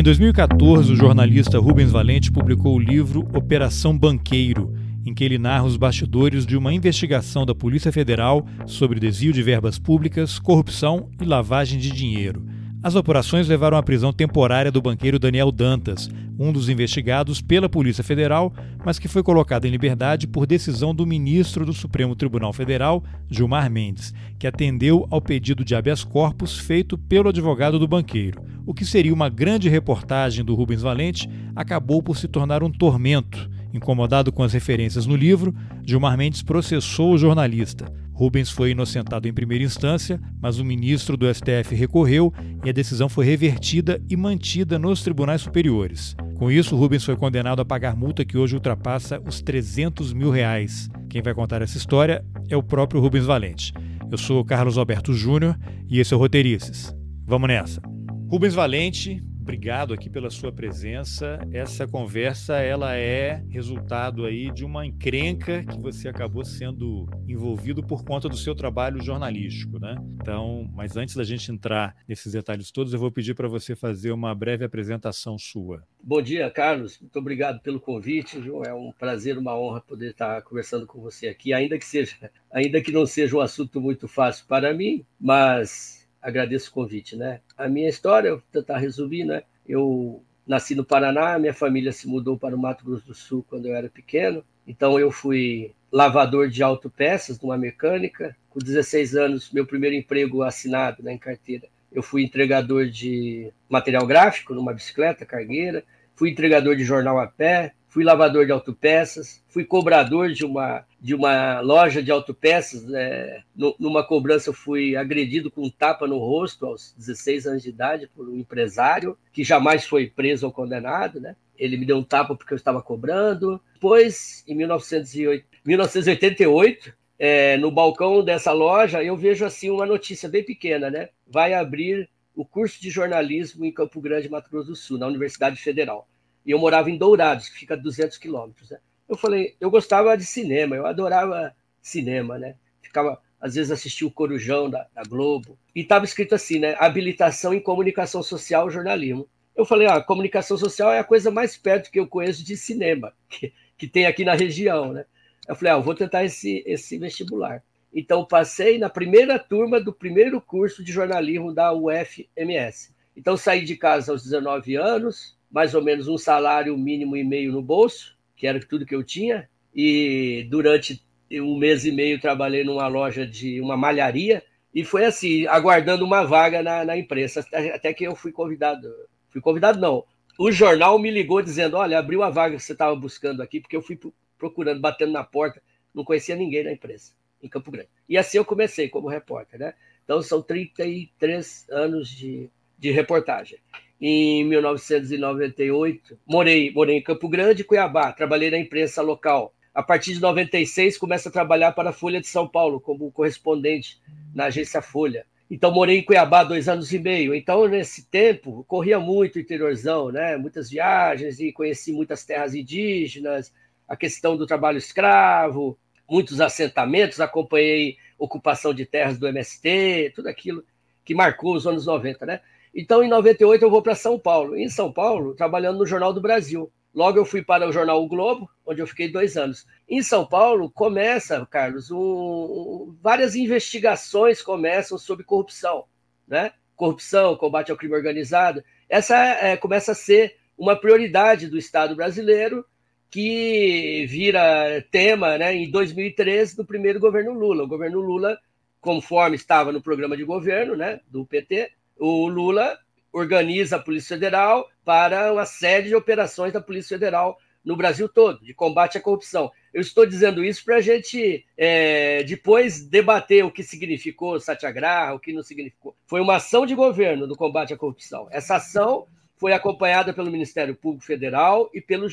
Em 2014, o jornalista Rubens Valente publicou o livro Operação Banqueiro, em que ele narra os bastidores de uma investigação da Polícia Federal sobre desvio de verbas públicas, corrupção e lavagem de dinheiro. As operações levaram à prisão temporária do banqueiro Daniel Dantas, um dos investigados pela Polícia Federal, mas que foi colocado em liberdade por decisão do ministro do Supremo Tribunal Federal, Gilmar Mendes, que atendeu ao pedido de habeas corpus feito pelo advogado do banqueiro. O que seria uma grande reportagem do Rubens Valente acabou por se tornar um tormento. Incomodado com as referências no livro, Gilmar Mendes processou o jornalista. Rubens foi inocentado em primeira instância, mas o ministro do STF recorreu e a decisão foi revertida e mantida nos tribunais superiores. Com isso, Rubens foi condenado a pagar multa que hoje ultrapassa os 300 mil reais. Quem vai contar essa história é o próprio Rubens Valente. Eu sou Carlos Alberto Júnior e esse é o Roteirices. Vamos nessa. Rubens Valente, obrigado aqui pela sua presença. Essa conversa ela é resultado aí de uma encrenca que você acabou sendo envolvido por conta do seu trabalho jornalístico, né? Então, mas antes da gente entrar nesses detalhes todos, eu vou pedir para você fazer uma breve apresentação sua. Bom dia, Carlos. Muito obrigado pelo convite. João. É um prazer, uma honra poder estar conversando com você aqui, ainda que seja, ainda que não seja um assunto muito fácil para mim, mas agradeço o convite, né? A minha história, vou tentar resumir, né? Eu nasci no Paraná, minha família se mudou para o Mato Grosso do Sul quando eu era pequeno. Então eu fui lavador de autopeças numa mecânica. Com 16 anos, meu primeiro emprego assinado né, em carteira. Eu fui entregador de material gráfico numa bicicleta cargueira, fui entregador de jornal a pé, fui lavador de autopeças, fui cobrador de uma, de uma loja de autopeças. Né? Numa cobrança, fui agredido com um tapa no rosto aos 16 anos de idade por um empresário que jamais foi preso ou condenado. Né? Ele me deu um tapa porque eu estava cobrando. Depois, em 1988, é, no balcão dessa loja, eu vejo assim uma notícia bem pequena, né? Vai abrir o curso de jornalismo em Campo Grande, Mato Grosso do Sul, na Universidade Federal e eu morava em Dourados, que fica a 200 quilômetros. Né? Eu falei, eu gostava de cinema, eu adorava cinema, né? Ficava, às vezes, assistia o Corujão da, da Globo, e estava escrito assim, né? Habilitação em Comunicação Social e Jornalismo. Eu falei, ah, comunicação social é a coisa mais perto que eu conheço de cinema, que, que tem aqui na região, né? Eu falei, ah, eu vou tentar esse, esse vestibular. Então, passei na primeira turma do primeiro curso de jornalismo da UFMS. Então, saí de casa aos 19 anos, mais ou menos um salário mínimo e meio no bolso, que era tudo que eu tinha, e durante um mês e meio trabalhei numa loja de uma malharia, e foi assim, aguardando uma vaga na, na imprensa, até, até que eu fui convidado. Fui convidado, não. O jornal me ligou dizendo: Olha, abriu a vaga que você estava buscando aqui, porque eu fui procurando, batendo na porta, não conhecia ninguém na imprensa, em Campo Grande. E assim eu comecei como repórter, né? Então são 33 anos de, de reportagem em 1998. Morei, morei em Campo Grande, Cuiabá. Trabalhei na imprensa local. A partir de 96, começo a trabalhar para a Folha de São Paulo como correspondente na agência Folha. Então, morei em Cuiabá dois anos e meio. Então, nesse tempo, corria muito interiorzão, né? muitas viagens e conheci muitas terras indígenas, a questão do trabalho escravo, muitos assentamentos, acompanhei ocupação de terras do MST, tudo aquilo que marcou os anos 90, né? Então, em 98, eu vou para São Paulo. Em São Paulo, trabalhando no Jornal do Brasil. Logo, eu fui para o jornal O Globo, onde eu fiquei dois anos. Em São Paulo, começa, Carlos, um, várias investigações começam sobre corrupção, né? Corrupção, combate ao crime organizado. Essa é, começa a ser uma prioridade do Estado brasileiro, que vira tema né, em 2013 do primeiro governo Lula. O governo Lula, conforme estava no programa de governo né, do PT, o Lula organiza a Polícia Federal para uma série de operações da Polícia Federal no Brasil todo, de combate à corrupção. Eu estou dizendo isso para a gente é, depois debater o que significou Satyagraha, o que não significou. Foi uma ação de governo do combate à corrupção. Essa ação foi acompanhada pelo Ministério Público Federal e pela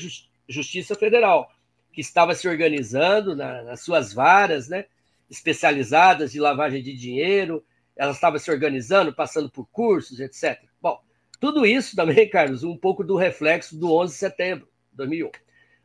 Justiça Federal, que estava se organizando na, nas suas varas né, especializadas de lavagem de dinheiro, ela estava se organizando, passando por cursos, etc. Bom, tudo isso também, Carlos, um pouco do reflexo do 11 de setembro de 2001.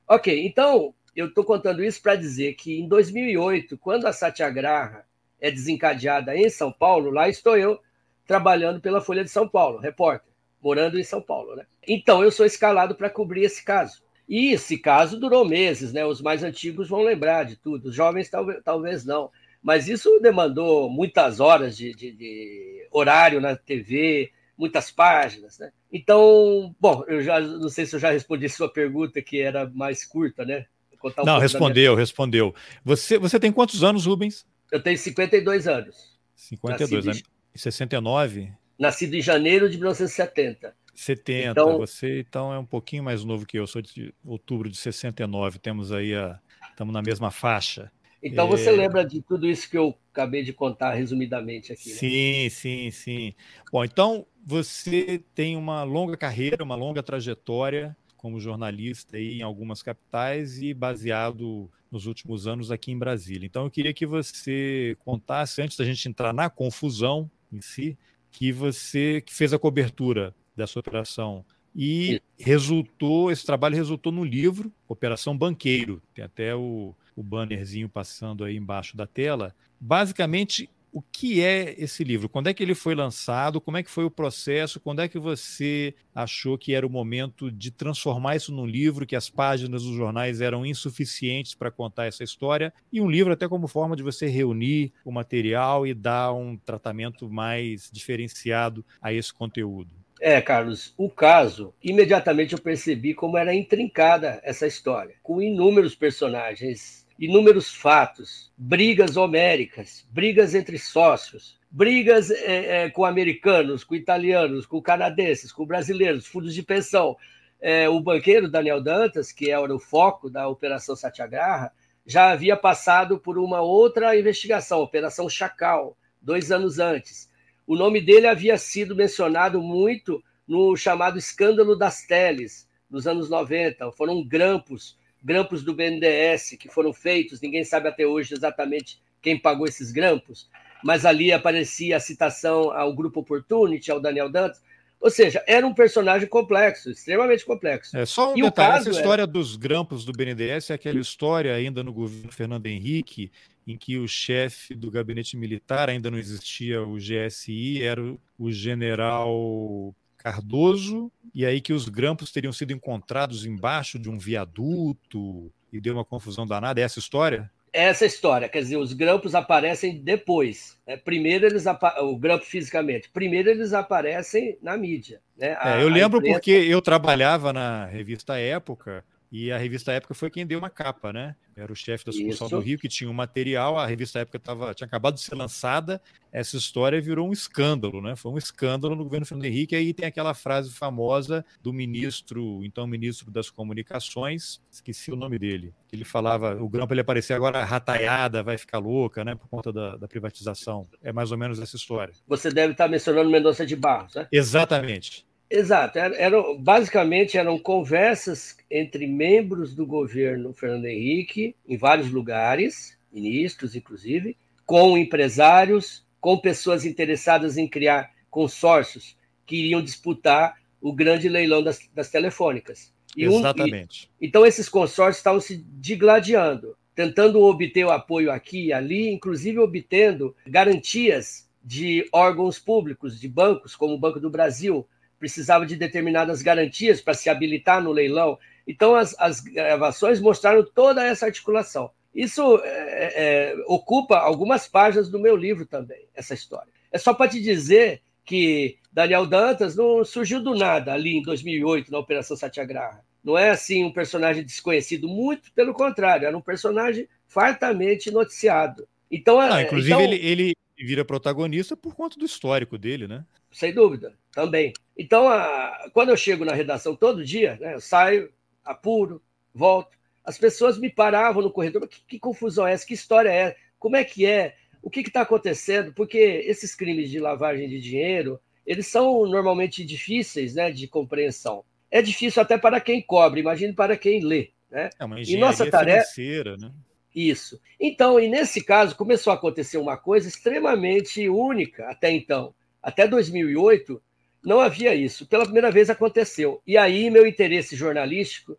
Ok, então eu estou contando isso para dizer que em 2008, quando a Satyagraha é desencadeada em São Paulo, lá estou eu trabalhando pela Folha de São Paulo, repórter. morando em São Paulo. Né? Então, eu sou escalado para cobrir esse caso. E esse caso durou meses, né? Os mais antigos vão lembrar de tudo, os jovens talvez, talvez não. Mas isso demandou muitas horas de, de, de horário na TV, muitas páginas, né? Então, bom, eu já não sei se eu já respondi sua pergunta, que era mais curta, né? Um não, respondeu, minha... respondeu. Você, você tem quantos anos, Rubens? Eu tenho 52 anos. 52, anos. Em 69? Nascido em janeiro de 1970. 70. Então, você então é um pouquinho mais novo que eu. Sou de outubro de 69. Temos aí a. Estamos na mesma faixa. Então você é... lembra de tudo isso que eu acabei de contar resumidamente aqui. Né? Sim, sim, sim. Bom, então você tem uma longa carreira, uma longa trajetória como jornalista aí em algumas capitais e baseado nos últimos anos aqui em Brasília. Então eu queria que você contasse antes da gente entrar na confusão em si, que você que fez a cobertura dessa operação e resultou, esse trabalho resultou no livro Operação Banqueiro. Tem até o, o bannerzinho passando aí embaixo da tela. Basicamente, o que é esse livro? Quando é que ele foi lançado? Como é que foi o processo? Quando é que você achou que era o momento de transformar isso num livro, que as páginas dos jornais eram insuficientes para contar essa história? E um livro até como forma de você reunir o material e dar um tratamento mais diferenciado a esse conteúdo. É, Carlos, o caso, imediatamente eu percebi como era intrincada essa história, com inúmeros personagens, inúmeros fatos, brigas homéricas, brigas entre sócios, brigas é, é, com americanos, com italianos, com canadenses, com brasileiros, fundos de pensão. É, o banqueiro Daniel Dantas, que era o foco da Operação Satyagraha, já havia passado por uma outra investigação, Operação Chacal, dois anos antes o nome dele havia sido mencionado muito no chamado escândalo das teles, nos anos 90. Foram grampos, grampos do BNDES que foram feitos, ninguém sabe até hoje exatamente quem pagou esses grampos, mas ali aparecia a citação ao Grupo Opportunity, ao Daniel Dantas. Ou seja, era um personagem complexo, extremamente complexo. É só um e detalhe, essa história é... dos grampos do BNDES é aquela história ainda no governo Fernando Henrique, em que o chefe do gabinete militar, ainda não existia o GSI, era o general Cardoso, e aí que os grampos teriam sido encontrados embaixo de um viaduto e deu uma confusão danada. É essa história? essa história, quer dizer, os grampos aparecem depois. Né? Primeiro eles o grampo fisicamente, primeiro eles aparecem na mídia. Né? A, é, eu lembro imprensa... porque eu trabalhava na revista Época e a revista Época foi quem deu uma capa, né? Era o chefe da sucursal do Rio que tinha um material, a revista Época tava, tinha acabado de ser lançada, essa história virou um escândalo, né? Foi um escândalo no governo Fernando Henrique, aí tem aquela frase famosa do ministro, então ministro das Comunicações, esqueci o nome dele, ele falava, o grampo ele aparecer agora rataiada, vai ficar louca, né? Por conta da, da privatização. É mais ou menos essa história. Você deve estar mencionando Mendonça de Barros, né? Exatamente. Exato, eram, basicamente eram conversas entre membros do governo Fernando Henrique, em vários lugares, ministros inclusive, com empresários, com pessoas interessadas em criar consórcios que iriam disputar o grande leilão das, das telefônicas. E Exatamente. Um, e, então esses consórcios estavam se digladiando, tentando obter o apoio aqui e ali, inclusive obtendo garantias de órgãos públicos, de bancos, como o Banco do Brasil, precisava de determinadas garantias para se habilitar no leilão. Então, as, as gravações mostraram toda essa articulação. Isso é, é, ocupa algumas páginas do meu livro também, essa história. É só para te dizer que Daniel Dantas não surgiu do nada ali em 2008, na Operação Satyagraha. Não é assim um personagem desconhecido, muito pelo contrário, era um personagem fartamente noticiado. Então, ah, inclusive, então... Ele, ele vira protagonista por conta do histórico dele, né? Sem dúvida, também. Então, a, quando eu chego na redação todo dia, né, eu saio, apuro, volto, as pessoas me paravam no corredor, que, que confusão é essa? Que história é essa? Como é que é? O que está acontecendo? Porque esses crimes de lavagem de dinheiro, eles são normalmente difíceis né, de compreensão. É difícil até para quem cobre, imagine para quem lê. Né? É uma e nossa tarefa, financeira, né? Isso. Então, e nesse caso, começou a acontecer uma coisa extremamente única até então. Até 2008, não havia isso. Pela primeira vez aconteceu. E aí meu interesse jornalístico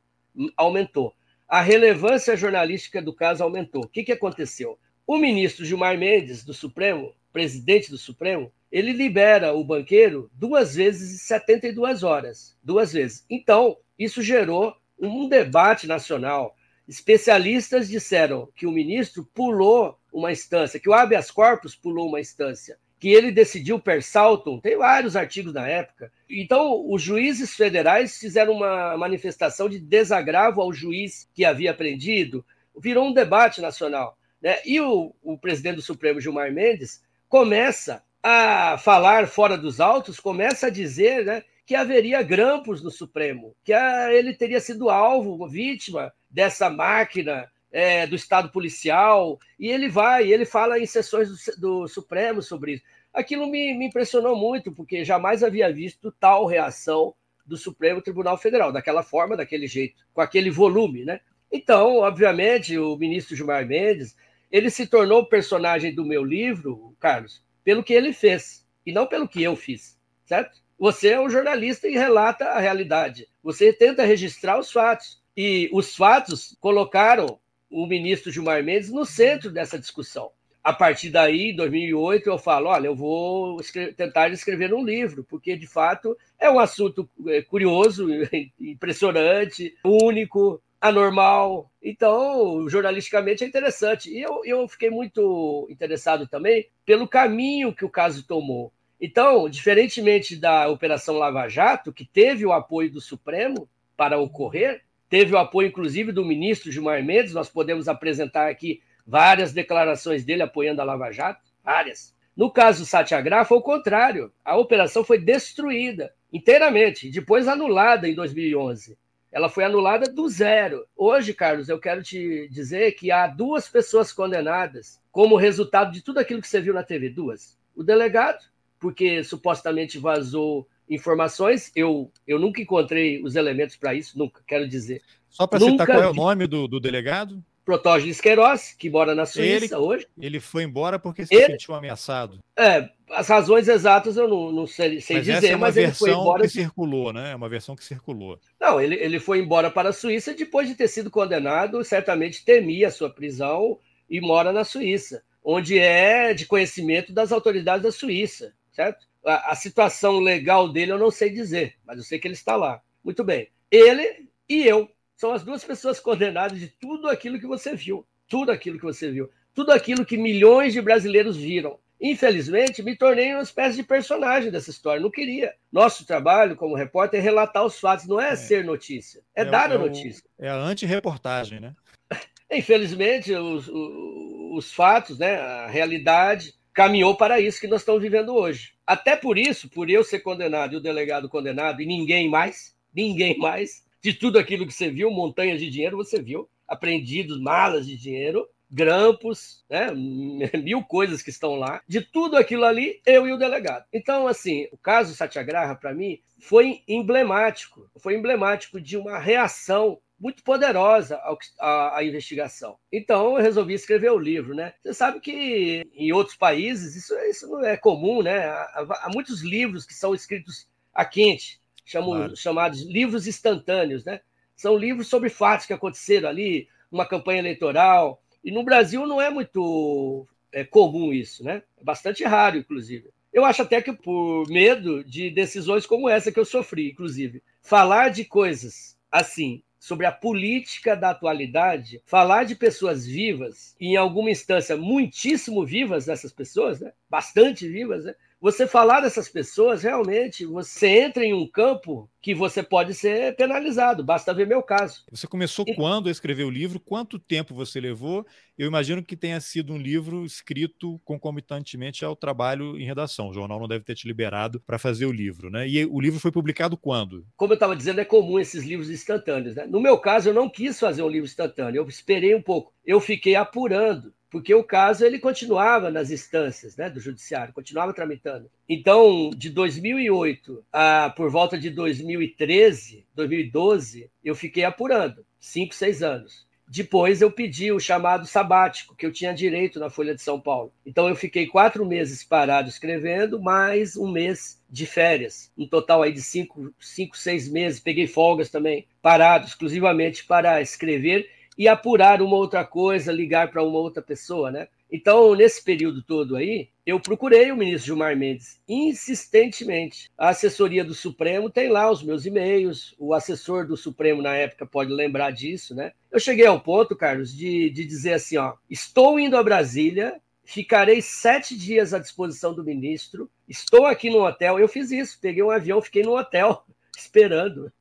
aumentou. A relevância jornalística do caso aumentou. O que, que aconteceu? O ministro Gilmar Mendes, do Supremo, presidente do Supremo, ele libera o banqueiro duas vezes em 72 horas. Duas vezes. Então, isso gerou um debate nacional. Especialistas disseram que o ministro pulou uma instância, que o habeas corpus pulou uma instância, que ele decidiu per saltum, tem vários artigos na época. Então, os juízes federais fizeram uma manifestação de desagravo ao juiz que havia prendido, virou um debate nacional. Né? E o, o presidente do Supremo, Gilmar Mendes, começa a falar fora dos autos, começa a dizer né, que haveria grampos no Supremo, que a, ele teria sido alvo, vítima dessa máquina é, do Estado policial, e ele vai, ele fala em sessões do, do Supremo sobre isso. Aquilo me, me impressionou muito, porque jamais havia visto tal reação do Supremo Tribunal Federal, daquela forma, daquele jeito, com aquele volume, né? Então, obviamente, o ministro Gilmar Mendes, ele se tornou personagem do meu livro, Carlos, pelo que ele fez, e não pelo que eu fiz, certo? Você é um jornalista e relata a realidade. Você tenta registrar os fatos. E os fatos colocaram o ministro Gilmar Mendes no centro dessa discussão. A partir daí, em 2008, eu falo: olha, eu vou escrever, tentar escrever um livro, porque de fato é um assunto é, curioso, impressionante, único, anormal. Então, jornalisticamente é interessante. E eu, eu fiquei muito interessado também pelo caminho que o caso tomou. Então, diferentemente da Operação Lava Jato, que teve o apoio do Supremo para ocorrer, teve o apoio, inclusive, do ministro Gilmar Mendes, nós podemos apresentar aqui várias declarações dele apoiando a Lava Jato, várias. No caso do Satyagraha, foi o contrário. A operação foi destruída inteiramente, depois anulada em 2011. Ela foi anulada do zero. Hoje, Carlos, eu quero te dizer que há duas pessoas condenadas como resultado de tudo aquilo que você viu na TV. Duas. O delegado porque supostamente vazou informações. Eu, eu nunca encontrei os elementos para isso, nunca, quero dizer. Só para citar qual é o nome do, do delegado? Protógenes Queiroz, que mora na Suíça ele, hoje. Ele foi embora porque se ele, sentiu ameaçado. É, as razões exatas eu não, não sei, sei mas dizer, essa é uma mas versão ele foi embora. que circulou, né? É uma versão que circulou. Não, ele, ele foi embora para a Suíça depois de ter sido condenado, certamente temia a sua prisão e mora na Suíça, onde é de conhecimento das autoridades da Suíça certo? A, a, situação legal dele eu não sei dizer, mas eu sei que ele está lá. Muito bem. Ele e eu são as duas pessoas condenadas de tudo aquilo que você viu. Tudo aquilo que você viu. Tudo aquilo que milhões de brasileiros viram. Infelizmente, me tornei uma espécie de personagem dessa história. Não queria. Nosso trabalho como repórter é relatar os fatos, não é, é. ser notícia, é, é dar a notícia. é a anti-reportagem, né? Infelizmente, os, os, os fatos, né, a realidade, caminhou para isso que nós estamos vivendo hoje. Até por isso, por eu ser condenado e o delegado condenado e ninguém mais, ninguém mais, de tudo aquilo que você viu, montanhas de dinheiro você viu, apreendidos, malas de dinheiro, grampos, né, mil coisas que estão lá, de tudo aquilo ali, eu e o delegado. Então, assim, o caso Satyagraha, para mim, foi emblemático, foi emblemático de uma reação muito poderosa a, a, investigação. Então eu resolvi escrever o livro, né? Você sabe que em outros países isso, isso não é comum, né? Há, há muitos livros que são escritos a quente, chamam, claro. chamados livros instantâneos, né? São livros sobre fatos que aconteceram ali, uma campanha eleitoral. E no Brasil não é muito é, comum isso, né? É bastante raro, inclusive. Eu acho até que por medo de decisões como essa que eu sofri, inclusive. Falar de coisas assim sobre a política da atualidade, falar de pessoas vivas, e em alguma instância muitíssimo vivas dessas pessoas, né? bastante vivas, né? Você falar dessas pessoas, realmente, você entra em um campo que você pode ser penalizado. Basta ver meu caso. Você começou e... quando a escrever o livro? Quanto tempo você levou? Eu imagino que tenha sido um livro escrito concomitantemente ao trabalho em redação. O jornal não deve ter te liberado para fazer o livro, né? E o livro foi publicado quando? Como eu estava dizendo, é comum esses livros instantâneos. Né? No meu caso, eu não quis fazer um livro instantâneo. Eu esperei um pouco. Eu fiquei apurando porque o caso ele continuava nas instâncias né, do judiciário, continuava tramitando. Então, de 2008 a por volta de 2013, 2012, eu fiquei apurando, cinco, seis anos. Depois eu pedi o chamado sabático, que eu tinha direito na Folha de São Paulo. Então eu fiquei quatro meses parado escrevendo, mais um mês de férias. Um total aí de cinco, cinco seis meses. Peguei folgas também, parado exclusivamente para escrever e apurar uma outra coisa, ligar para uma outra pessoa, né? Então, nesse período todo aí, eu procurei o ministro Gilmar Mendes insistentemente. A assessoria do Supremo tem lá os meus e-mails, o assessor do Supremo na época pode lembrar disso, né? Eu cheguei ao ponto, Carlos, de, de dizer assim: ó, estou indo a Brasília, ficarei sete dias à disposição do ministro, estou aqui no hotel. Eu fiz isso, peguei um avião, fiquei no hotel esperando.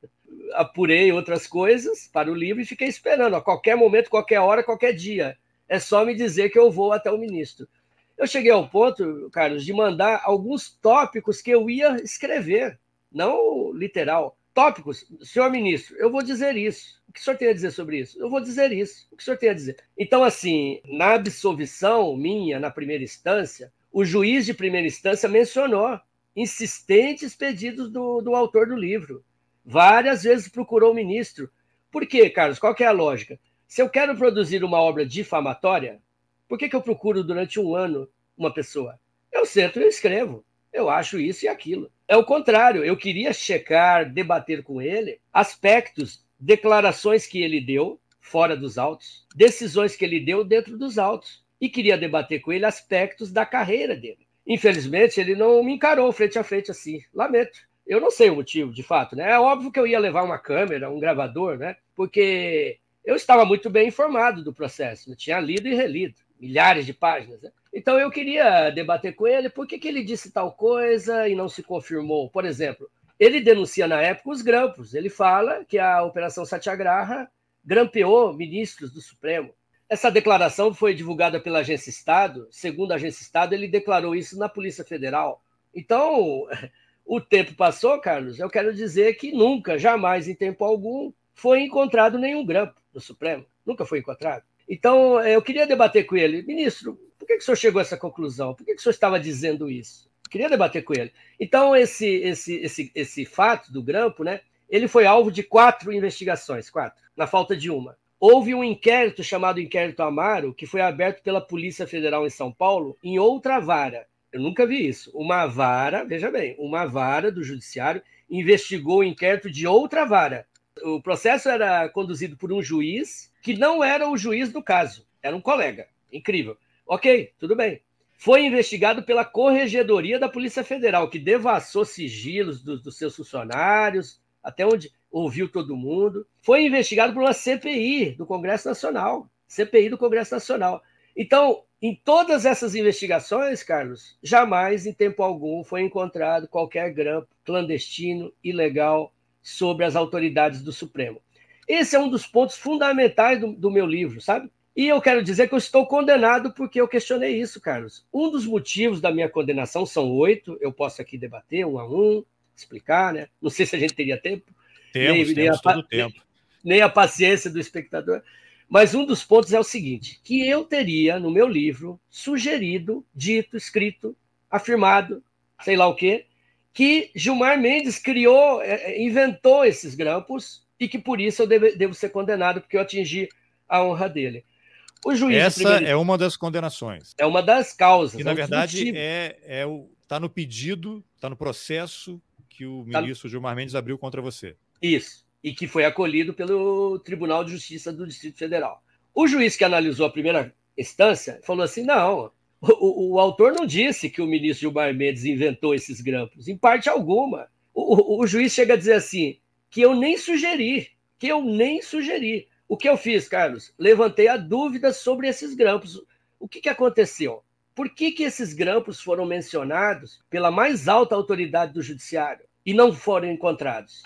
Apurei outras coisas para o livro e fiquei esperando a qualquer momento, qualquer hora, qualquer dia é só me dizer que eu vou até o ministro. Eu cheguei ao ponto, Carlos, de mandar alguns tópicos que eu ia escrever, não literal. Tópicos, senhor ministro, eu vou dizer isso. O que o senhor tem a dizer sobre isso? Eu vou dizer isso. O que o senhor tem a dizer? Então, assim, na absolvição minha, na primeira instância, o juiz de primeira instância mencionou insistentes pedidos do, do autor do livro. Várias vezes procurou o ministro. Por quê, Carlos? Qual é a lógica? Se eu quero produzir uma obra difamatória, por que, que eu procuro durante um ano uma pessoa? Eu sento e eu escrevo. Eu acho isso e aquilo. É o contrário. Eu queria checar, debater com ele aspectos, declarações que ele deu fora dos autos, decisões que ele deu dentro dos autos. E queria debater com ele aspectos da carreira dele. Infelizmente, ele não me encarou frente a frente assim. Lamento. Eu não sei o motivo, de fato, né? É óbvio que eu ia levar uma câmera, um gravador, né? Porque eu estava muito bem informado do processo, eu tinha lido e relido, milhares de páginas. Né? Então eu queria debater com ele por que, que ele disse tal coisa e não se confirmou. Por exemplo, ele denuncia na época os grampos. Ele fala que a Operação Satyagraha grampeou ministros do Supremo. Essa declaração foi divulgada pela Agência Estado. Segundo a Agência Estado, ele declarou isso na Polícia Federal. Então, o tempo passou, Carlos. Eu quero dizer que nunca, jamais, em tempo algum, foi encontrado nenhum grampo no Supremo. Nunca foi encontrado. Então, eu queria debater com ele. Ministro, por que, que o senhor chegou a essa conclusão? Por que, que o senhor estava dizendo isso? queria debater com ele. Então, esse, esse, esse, esse fato do grampo, né, ele foi alvo de quatro investigações, quatro, na falta de uma. Houve um inquérito chamado Inquérito Amaro, que foi aberto pela Polícia Federal em São Paulo, em outra vara. Eu nunca vi isso. Uma vara, veja bem, uma vara do Judiciário investigou o inquérito de outra vara, o processo era conduzido por um juiz que não era o juiz do caso, era um colega. Incrível. Ok, tudo bem. Foi investigado pela Corregedoria da Polícia Federal, que devassou sigilos dos, dos seus funcionários, até onde ouviu todo mundo. Foi investigado por uma CPI do Congresso Nacional. CPI do Congresso Nacional. Então, em todas essas investigações, Carlos, jamais, em tempo algum, foi encontrado qualquer grampo clandestino, ilegal, sobre as autoridades do Supremo. Esse é um dos pontos fundamentais do, do meu livro, sabe? E eu quero dizer que eu estou condenado porque eu questionei isso, Carlos. Um dos motivos da minha condenação são oito, eu posso aqui debater um a um, explicar, né? Não sei se a gente teria tempo. Temos, nem, temos nem a, todo o tempo. Nem, nem a paciência do espectador. Mas um dos pontos é o seguinte: que eu teria, no meu livro, sugerido, dito, escrito, afirmado, sei lá o quê, que Gilmar Mendes criou, é, é, inventou esses grampos e que por isso eu devo, devo ser condenado porque eu atingi a honra dele. O juiz Essa primeiro... é uma das condenações. É uma das causas. Que, na é verdade, é, é o, tá no pedido, está no processo que o tá ministro tá... Gilmar Mendes abriu contra você. Isso. E que foi acolhido pelo Tribunal de Justiça do Distrito Federal. O juiz que analisou a primeira instância falou assim: não, o, o, autor não disse que o ministro Gilmar Mendes inventou esses grampos, em parte alguma. O, o, o, juiz chega a dizer assim: que eu nem sugeri, que eu nem sugeri. O que eu fiz, Carlos? Levantei a dúvida sobre esses grampos. O que, que aconteceu? Por que, que esses grampos foram mencionados pela mais alta autoridade do judiciário e não foram encontrados?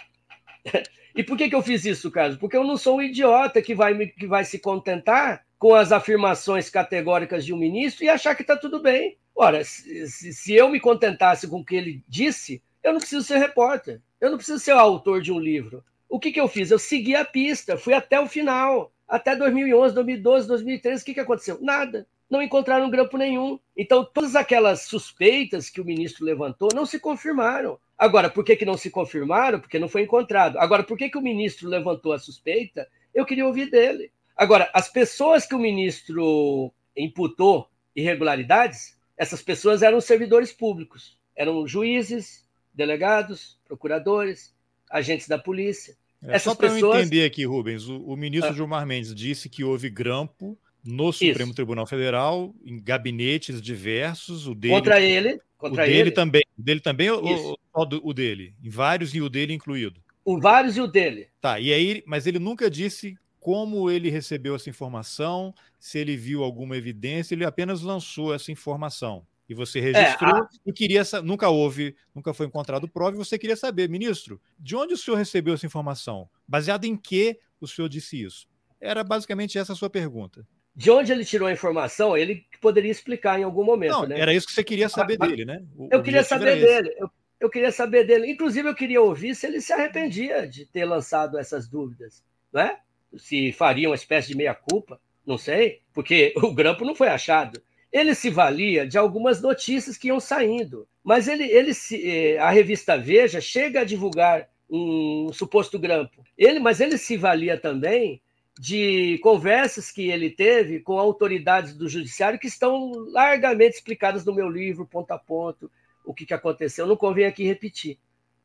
e por que, que eu fiz isso, Carlos? Porque eu não sou um idiota que vai, que vai se contentar com as afirmações categóricas de um ministro e achar que está tudo bem. Ora, se, se, eu me contentasse com o que ele disse, eu não preciso ser repórter, eu não preciso ser autor de um livro. O que, que eu fiz? Eu segui a pista, fui até o final, até 2011, 2012, 2013. O que, que aconteceu? Nada. Não encontraram grampo nenhum. Então, todas aquelas suspeitas que o ministro levantou não se confirmaram. Agora, por que, que não se confirmaram? Porque não foi encontrado. Agora, por que, que o ministro levantou a suspeita? Eu queria ouvir dele. Agora, as pessoas que o ministro imputou irregularidades, essas pessoas eram servidores públicos, eram juízes, delegados, procuradores, agentes da polícia. É, só para pessoas... eu entender aqui, Rubens, o, o ministro ah. Gilmar Mendes disse que houve grampo no Supremo Isso. Tribunal Federal, em gabinetes diversos, o dele. Contra ele. Contra o dele ele. também. Dele também ou o, o dele? Em vários e o dele incluído? O vários e o dele. Tá, e aí, mas ele nunca disse como ele recebeu essa informação, se ele viu alguma evidência, ele apenas lançou essa informação. E você registrou é, a... e queria nunca houve, nunca foi encontrado prova, e você queria saber, ministro, de onde o senhor recebeu essa informação? Baseado em que o senhor disse isso? Era basicamente essa a sua pergunta. De onde ele tirou a informação, ele poderia explicar em algum momento. Não, né? Era isso que você queria saber ah, dele, né? O, eu queria saber dele. Eu, eu, queria saber dele. Inclusive, eu queria ouvir se ele se arrependia de ter lançado essas dúvidas. Não é? Se faria uma espécie de meia-culpa, não sei, porque o grampo não foi achado ele se valia de algumas notícias que iam saindo. Mas ele, ele se, eh, a revista Veja chega a divulgar um suposto grampo. Ele, mas ele se valia também de conversas que ele teve com autoridades do judiciário que estão largamente explicadas no meu livro, ponto a ponto, o que, que aconteceu. Não convém aqui repetir.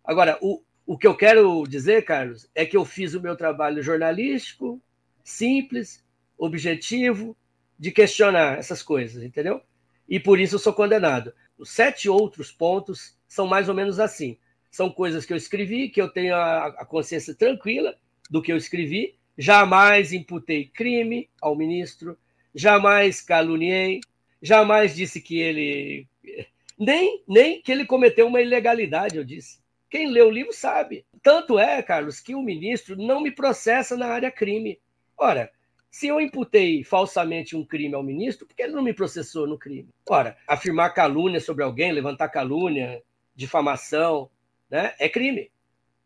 Agora, o, o que eu quero dizer, Carlos, é que eu fiz o meu trabalho jornalístico, simples, objetivo, de questionar essas coisas, entendeu? E por isso eu sou condenado. Os sete outros pontos são mais ou menos assim. São coisas que eu escrevi, que eu tenho a, a consciência tranquila do que eu escrevi. Jamais imputei crime ao ministro, jamais caluniei, jamais disse que ele. Nem, nem que ele cometeu uma ilegalidade, eu disse. Quem lê o livro sabe. Tanto é, Carlos, que o ministro não me processa na área crime. Ora, se eu imputei falsamente um crime ao ministro, por que ele não me processou no crime? Ora, afirmar calúnia sobre alguém, levantar calúnia, difamação, né, é crime.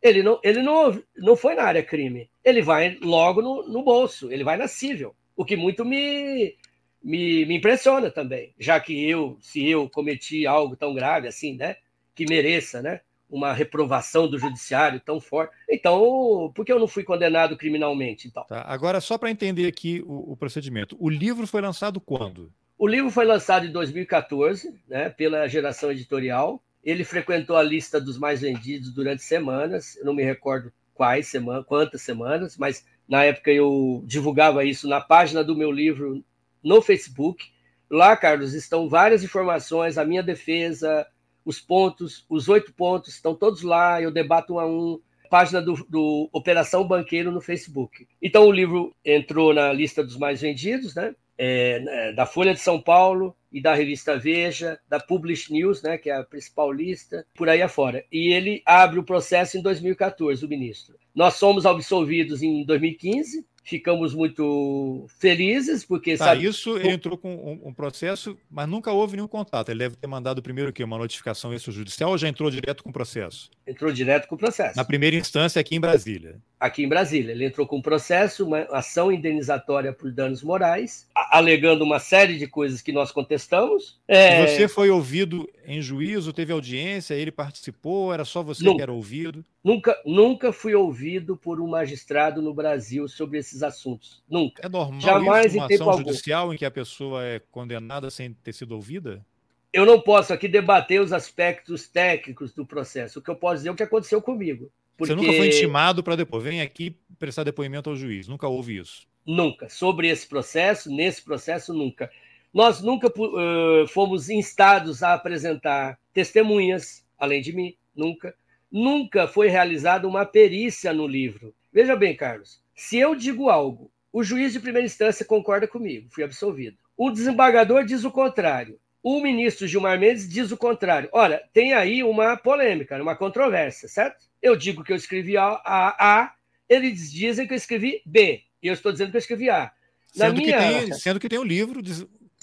Ele não, ele não, não foi na área crime. Ele vai logo no, no bolso, ele vai na cível. O que muito me, me, me impressiona também, já que eu, se eu cometi algo tão grave assim, né, que mereça, né, uma reprovação do judiciário tão forte. Então, por que eu não fui condenado criminalmente? Então? Tá, agora, só para entender aqui o, o, procedimento, o livro foi lançado quando? O livro foi lançado em 2014, né, pela geração editorial. Ele frequentou a lista dos mais vendidos durante semanas, não me recordo quais semanas, quantas semanas, mas na época eu divulgava isso na página do meu livro no Facebook. Lá, Carlos, estão várias informações, a minha defesa, os pontos, os oito pontos estão todos lá, eu debato um a um. Página do, do Operação Banqueiro no Facebook. Então o livro entrou na lista dos mais vendidos, né? É, né, da Folha de São Paulo e da revista Veja, da Publish News, né, que é a principal lista, por aí afora. E ele abre o processo em 2014, o ministro. Nós somos absolvidos em 2015, ficamos muito felizes, porque... Tá, sabe... isso ele entrou com um, um, processo, mas nunca houve nenhum contato. Ele deve ter mandado primeiro o quê? Uma notificação extrajudicial ou já entrou direto com o processo? Entrou direto com o processo. Na primeira instância aqui em Brasília. Aqui em Brasília. Ele entrou com um processo, uma ação indenizatória por danos morais, alegando uma série de coisas que nós contestamos. É... Você foi ouvido em juízo, teve audiência, ele participou, era só você nunca, que era ouvido? Nunca, nunca fui ouvido por um magistrado no Brasil sobre esses assuntos. Nunca. É normal Jamais isso, uma em tempo ação judicial algum. em que a pessoa é condenada sem ter sido ouvida? Eu não posso aqui debater os aspectos técnicos do processo. O que eu posso dizer é o que aconteceu comigo. Porque... Você nunca foi intimado para depois, vem aqui prestar depoimento ao juiz. Nunca houve isso. Nunca. Sobre esse processo, nesse processo, nunca. Nós nunca uh, fomos instados a apresentar testemunhas, além de mim, nunca. Nunca foi realizada uma perícia no livro. Veja bem, Carlos, se eu digo algo, o juiz de primeira instância concorda comigo, fui absolvido. O desembargador diz o contrário. O ministro Gilmar Mendes diz o contrário. Olha, tem aí uma polêmica, uma controvérsia, certo? Eu digo que eu escrevi A, a, a eles dizem que eu escrevi B, e eu estou dizendo que eu escrevi A. Na sendo, minha... que tem, sendo que tem um livro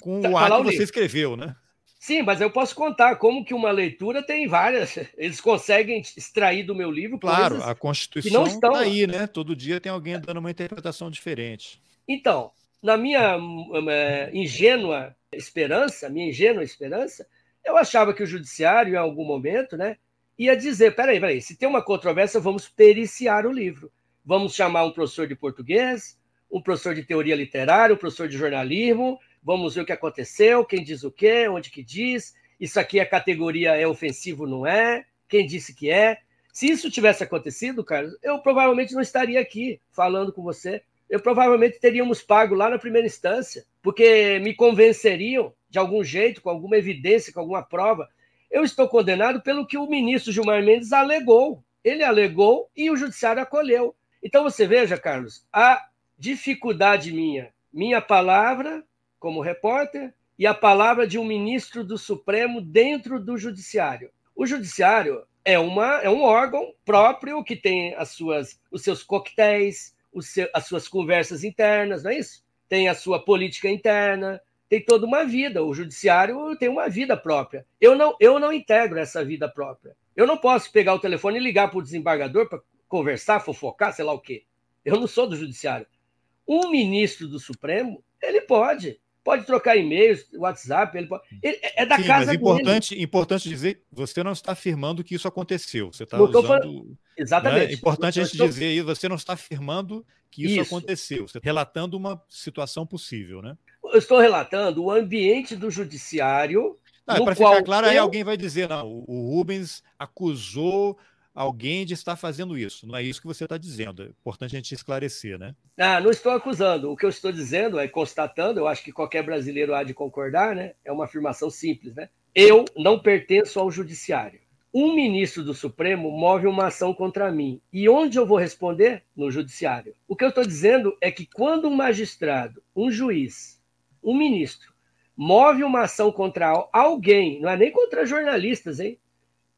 com tá, o A que você livro. escreveu, né? Sim, mas eu posso contar como que uma leitura tem várias. Eles conseguem extrair do meu livro. Claro, a Constituição está aí, né? Todo dia tem alguém dando uma interpretação diferente. Então, na minha uh, ingênua esperança, minha ingênua esperança, eu achava que o judiciário, em algum momento, né, ia dizer: peraí, peraí, se tem uma controvérsia, vamos periciar o livro. Vamos chamar um professor de português, um professor de teoria literária, um professor de jornalismo, vamos ver o que aconteceu, quem diz o quê, onde que diz, isso aqui é categoria é ofensivo, não é? Quem disse que é? Se isso tivesse acontecido, Carlos, eu provavelmente não estaria aqui falando com você, eu provavelmente teríamos pago lá na primeira instância, porque me convenceriam de algum jeito, com alguma evidência, com alguma prova. Eu estou condenado pelo que o ministro Gilmar Mendes alegou. Ele alegou e o judiciário acolheu. Então você veja, Carlos, a dificuldade minha, minha palavra como repórter e a palavra de um ministro do Supremo dentro do judiciário. O judiciário é, uma, é um órgão próprio que tem as suas, os seus coquetéis, seu, as suas conversas internas, não é isso? Tem a sua política interna, tem toda uma vida. O judiciário tem uma vida própria. Eu não, eu não integro essa vida própria. Eu não posso pegar o telefone e ligar para o desembargador para conversar, fofocar, sei lá o quê. Eu não sou do judiciário. Um ministro do Supremo, ele pode pode trocar e-mails, WhatsApp, ele pode... ele é da Sim, casa mas importante, dele. importante dizer, você não está afirmando que isso aconteceu. Você está usando. Falando... Exatamente. Né? É importante a gente estou... dizer isso. Você não está afirmando que isso, isso, aconteceu. Você está relatando uma situação possível, né? Eu estou relatando o ambiente do judiciário. Para ficar claro, eu... aí alguém vai dizer, não, o Rubens acusou alguém de estar fazendo isso. Não é isso que você está dizendo. É importante a gente esclarecer, né? Ah, não estou acusando. O que eu estou dizendo é constatando, eu acho que qualquer brasileiro há de concordar, né? É uma afirmação simples, né? Eu não pertenço ao judiciário. Um ministro do Supremo move uma ação contra mim. E onde eu vou responder? No judiciário. O que eu estou dizendo é que quando um magistrado, um juiz, um ministro, move uma ação contra alguém, não é nem contra jornalistas, hein?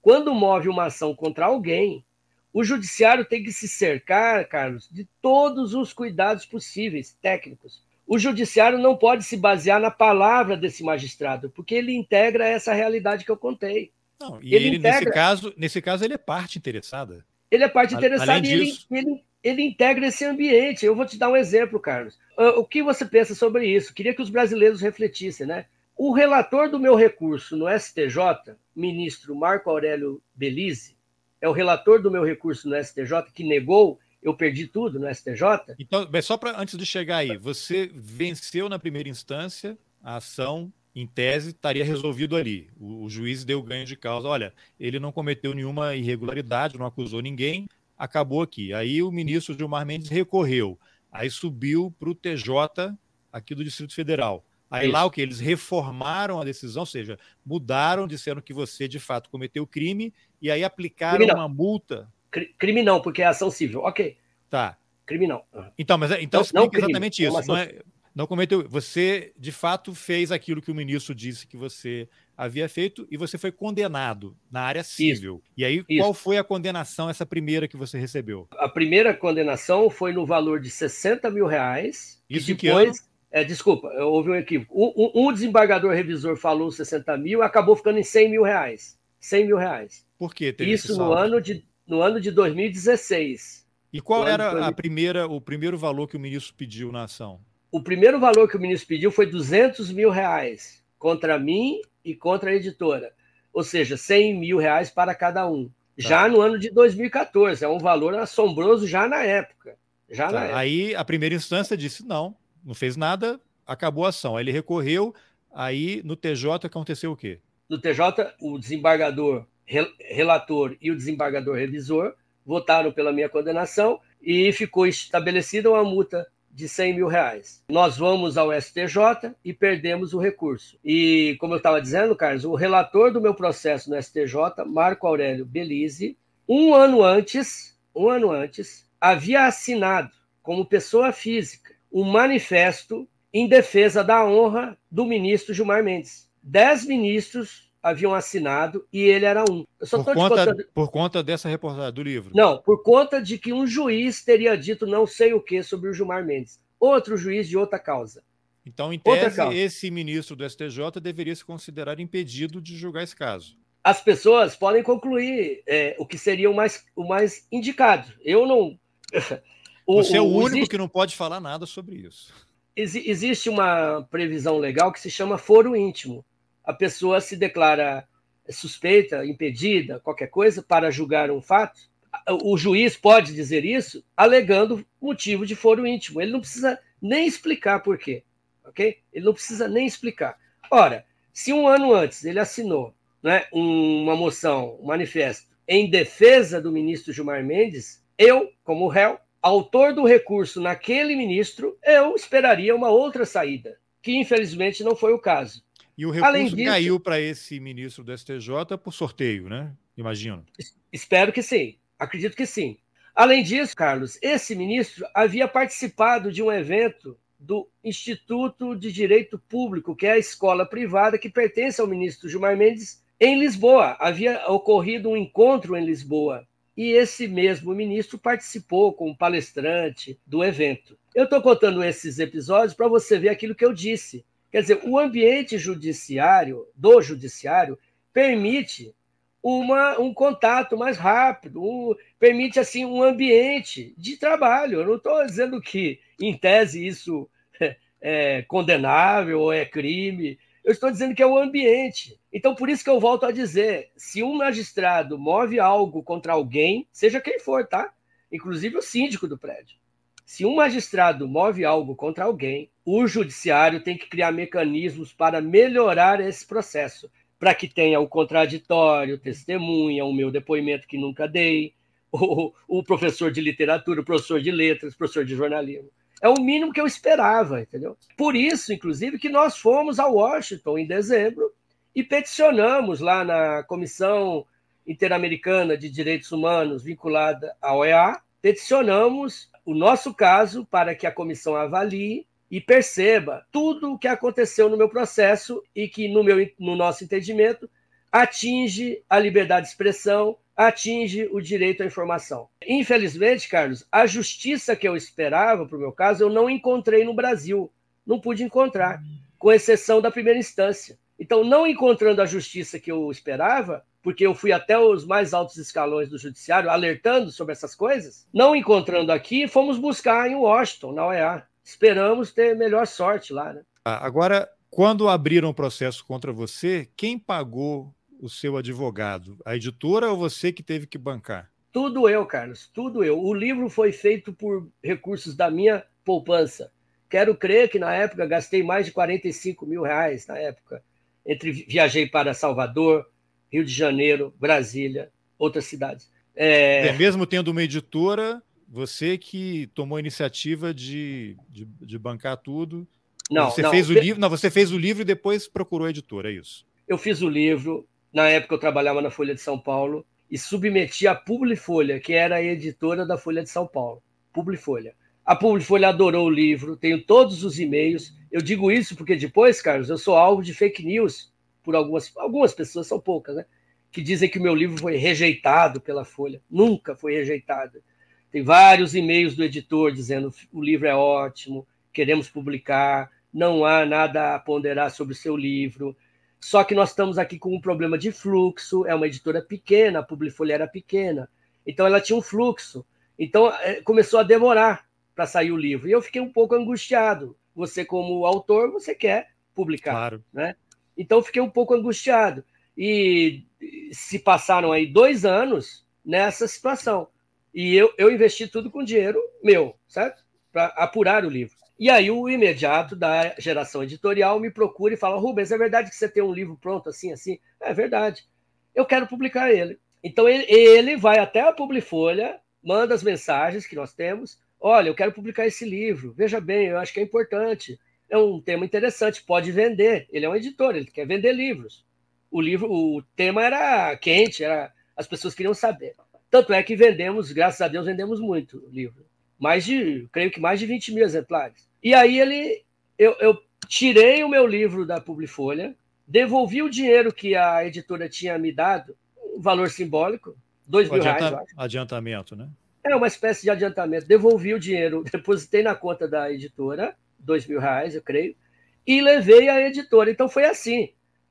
Quando move uma ação contra alguém, o judiciário tem que se cercar, Carlos, de todos os cuidados possíveis, técnicos. O judiciário não pode se basear na palavra desse magistrado, porque ele integra essa realidade que eu contei. Não, e ele, ele integra... nesse caso, nesse caso, ele é parte interessada. Ele é parte interessada e ele, ele, ele integra esse ambiente. Eu vou te dar um exemplo, Carlos. Ah, o que você pensa sobre isso? Queria que os brasileiros refletissem, né? O relator do meu recurso no STJ, ministro Marco Aurélio Belize, é o relator do meu recurso no STJ que negou, eu perdi tudo no STJ. Então, só para antes de chegar aí, você venceu na primeira instância a ação em tese, estaria resolvido ali. O, o, juiz deu ganho de causa. Olha, ele não cometeu nenhuma irregularidade, não acusou ninguém, acabou aqui. Aí o ministro Gilmar Mendes recorreu. Aí subiu para o TJ aqui do Distrito Federal. Aí Isso. lá o que? Eles reformaram a decisão, ou seja, mudaram, disseram que você de fato cometeu crime e aí aplicaram uma multa. Crime não, porque é ação civil. Ok. Tá. Crime não. Então, mas é, então não, não exatamente é isso. Não, é, não cometeu. Você de fato fez aquilo que o ministro disse que você havia feito e você foi condenado na área civil. Isso. E aí, Isso. qual foi a condenação, essa primeira que você recebeu? A primeira condenação foi no valor de 60 mil reais. Isso depois, é, desculpa, houve um equívoco. Um, um, desembargador revisor falou 60 mil, acabou ficando em 100 mil reais. 100 mil reais. Por quê? Isso no ano, de, no ano de 2016. E qual era a primeira, o primeiro valor que o ministro pediu na ação? O primeiro valor que o ministro pediu foi 200 mil reais contra mim e contra a editora. Ou seja, 100 mil reais para cada um. Tá. Já no ano de 2014. É um valor assombroso já na época. Já tá. na época. Aí a primeira instância disse não não fez nada, acabou a ação. Aí ele recorreu, aí no TJ aconteceu o quê? No TJ, o desembargador relator e o desembargador revisor votaram pela minha condenação e ficou estabelecida uma multa de 100 mil reais. Nós vamos ao STJ e perdemos o recurso. E, como eu estava dizendo, Carlos, o relator do meu processo no STJ, Marco Aurélio Belize, um ano antes, um ano antes, havia assinado como pessoa física um manifesto em defesa da honra do ministro Gilmar Mendes. Dez ministros haviam assinado e ele era um. por, conta, contando... por conta dessa reportagem do livro? Não, por conta de que um juiz teria dito não sei o que sobre o Gilmar Mendes. Outro juiz de outra causa. Então, em tese, esse ministro do STJ deveria se considerar impedido de julgar esse caso. As pessoas podem concluir é, o que seria o mais, o mais indicado. Eu não. Você o, é o único existe, que não pode falar nada sobre isso. Existe uma previsão legal que se chama foro íntimo. A pessoa se declara suspeita, impedida, qualquer coisa, para julgar um fato. O juiz pode dizer isso alegando motivo de foro íntimo. Ele não precisa nem explicar por quê. Ok? Ele não precisa nem explicar. Ora, se um ano antes ele assinou né, uma moção, um manifesto, em defesa do ministro Gilmar Mendes, eu, como réu, autor do recurso naquele ministro, eu esperaria uma outra saída, que infelizmente não foi o caso. E o recurso disso, caiu para esse ministro do STJ por sorteio, né? Imagino. Espero que sim. Acredito que sim. Além disso, Carlos, esse ministro havia participado de um evento do Instituto de Direito Público, que é a escola privada que pertence ao ministro Gilmar Mendes, em Lisboa. Havia ocorrido um encontro em Lisboa e esse mesmo ministro participou como palestrante do evento. Eu estou contando esses episódios para você ver aquilo que eu disse. Quer dizer, o ambiente judiciário, do judiciário, permite uma, um contato mais rápido, um, permite assim um ambiente de trabalho. Eu não estou dizendo que, em tese, isso é, é condenável ou é crime. Eu estou dizendo que é o ambiente. Então, por isso que eu volto a dizer: se um magistrado move algo contra alguém, seja quem for, tá? Inclusive o síndico do prédio. Se um magistrado move algo contra alguém, o judiciário tem que criar mecanismos para melhorar esse processo, para que tenha o contraditório, testemunha, o meu depoimento que nunca dei, o, o professor de literatura, o professor de letras, o professor de jornalismo. É o mínimo que eu esperava, entendeu? Por isso, inclusive, que nós fomos a Washington em dezembro e peticionamos lá na Comissão Interamericana de Direitos Humanos vinculada à OEA, peticionamos o nosso caso para que a comissão avalie e perceba tudo o que aconteceu no meu processo e que, no, meu, no nosso entendimento, atinge a liberdade de expressão, atinge o direito à informação. Infelizmente, Carlos, a justiça que eu esperava para o meu caso, eu não encontrei no Brasil. Não pude encontrar, com exceção da primeira instância. Então, não encontrando a justiça que eu esperava, porque eu fui até os mais altos escalões do judiciário alertando sobre essas coisas. Não encontrando aqui, fomos buscar em Washington, na OEA. Esperamos ter melhor sorte lá. Né? Ah, agora, quando abriram o processo contra você, quem pagou o seu advogado? A editora ou você que teve que bancar? Tudo eu, Carlos, tudo eu. O livro foi feito por recursos da minha poupança. Quero crer que na época gastei mais de 45 mil reais na época. Entre viajei para Salvador, Rio de Janeiro, Brasília, outras cidades. É... é... mesmo tendo uma editora, você que tomou a iniciativa de, de, de bancar tudo. Não, você não, fez o livro. Não, você fez o livro e depois procurou a editora, é isso? Eu fiz o livro. Na época eu trabalhava na Folha de São Paulo e submeti a Publifolha, que era a editora da Folha de São Paulo. Publifolha. A Publifolha adorou o livro, tenho todos os e-mails. Eu digo isso porque depois, Carlos, eu sou alvo de fake news por algumas, algumas pessoas, são poucas, né? Que dizem que o meu livro foi rejeitado pela Folha. Nunca foi rejeitado. Tem vários e-mails do editor dizendo o livro é ótimo, queremos publicar, não há nada a ponderar sobre o seu livro. Só que nós estamos aqui com um problema de fluxo, é uma editora pequena, a Publifolha era pequena, então ela tinha um fluxo. Então é, começou a demorar para sair o livro. E eu fiquei um pouco angustiado. Você, como autor, você quer publicar. Claro. Né? Então fiquei um pouco angustiado. E se passaram aí dois anos nessa situação. E eu, eu investi tudo com dinheiro meu, certo? Para apurar o livro. E aí o imediato da geração editorial me procura e fala: Rubens, é verdade que você tem um livro pronto assim, assim? É verdade. Eu quero publicar ele. Então ele, ele vai até a Publifolha, manda as mensagens que nós temos. Olha, eu quero publicar esse livro. Veja bem, eu acho que é importante é um tema interessante, pode vender. Ele é um editor, ele quer vender livros. O livro, o tema era quente, era, as pessoas queriam saber. Tanto é que vendemos, graças a Deus, vendemos muito o livro. Mais de, creio que mais de 20 mil exemplares. E aí ele, eu, eu tirei o meu livro da Publifolha, devolvi o dinheiro que a editora tinha me dado, um valor simbólico, dois mil Adianta, reais. Adiantamento, né? É uma espécie de adiantamento. Devolvi o dinheiro, depositei na conta da editora dois mil reais, eu creio, e levei à editora. Então foi assim.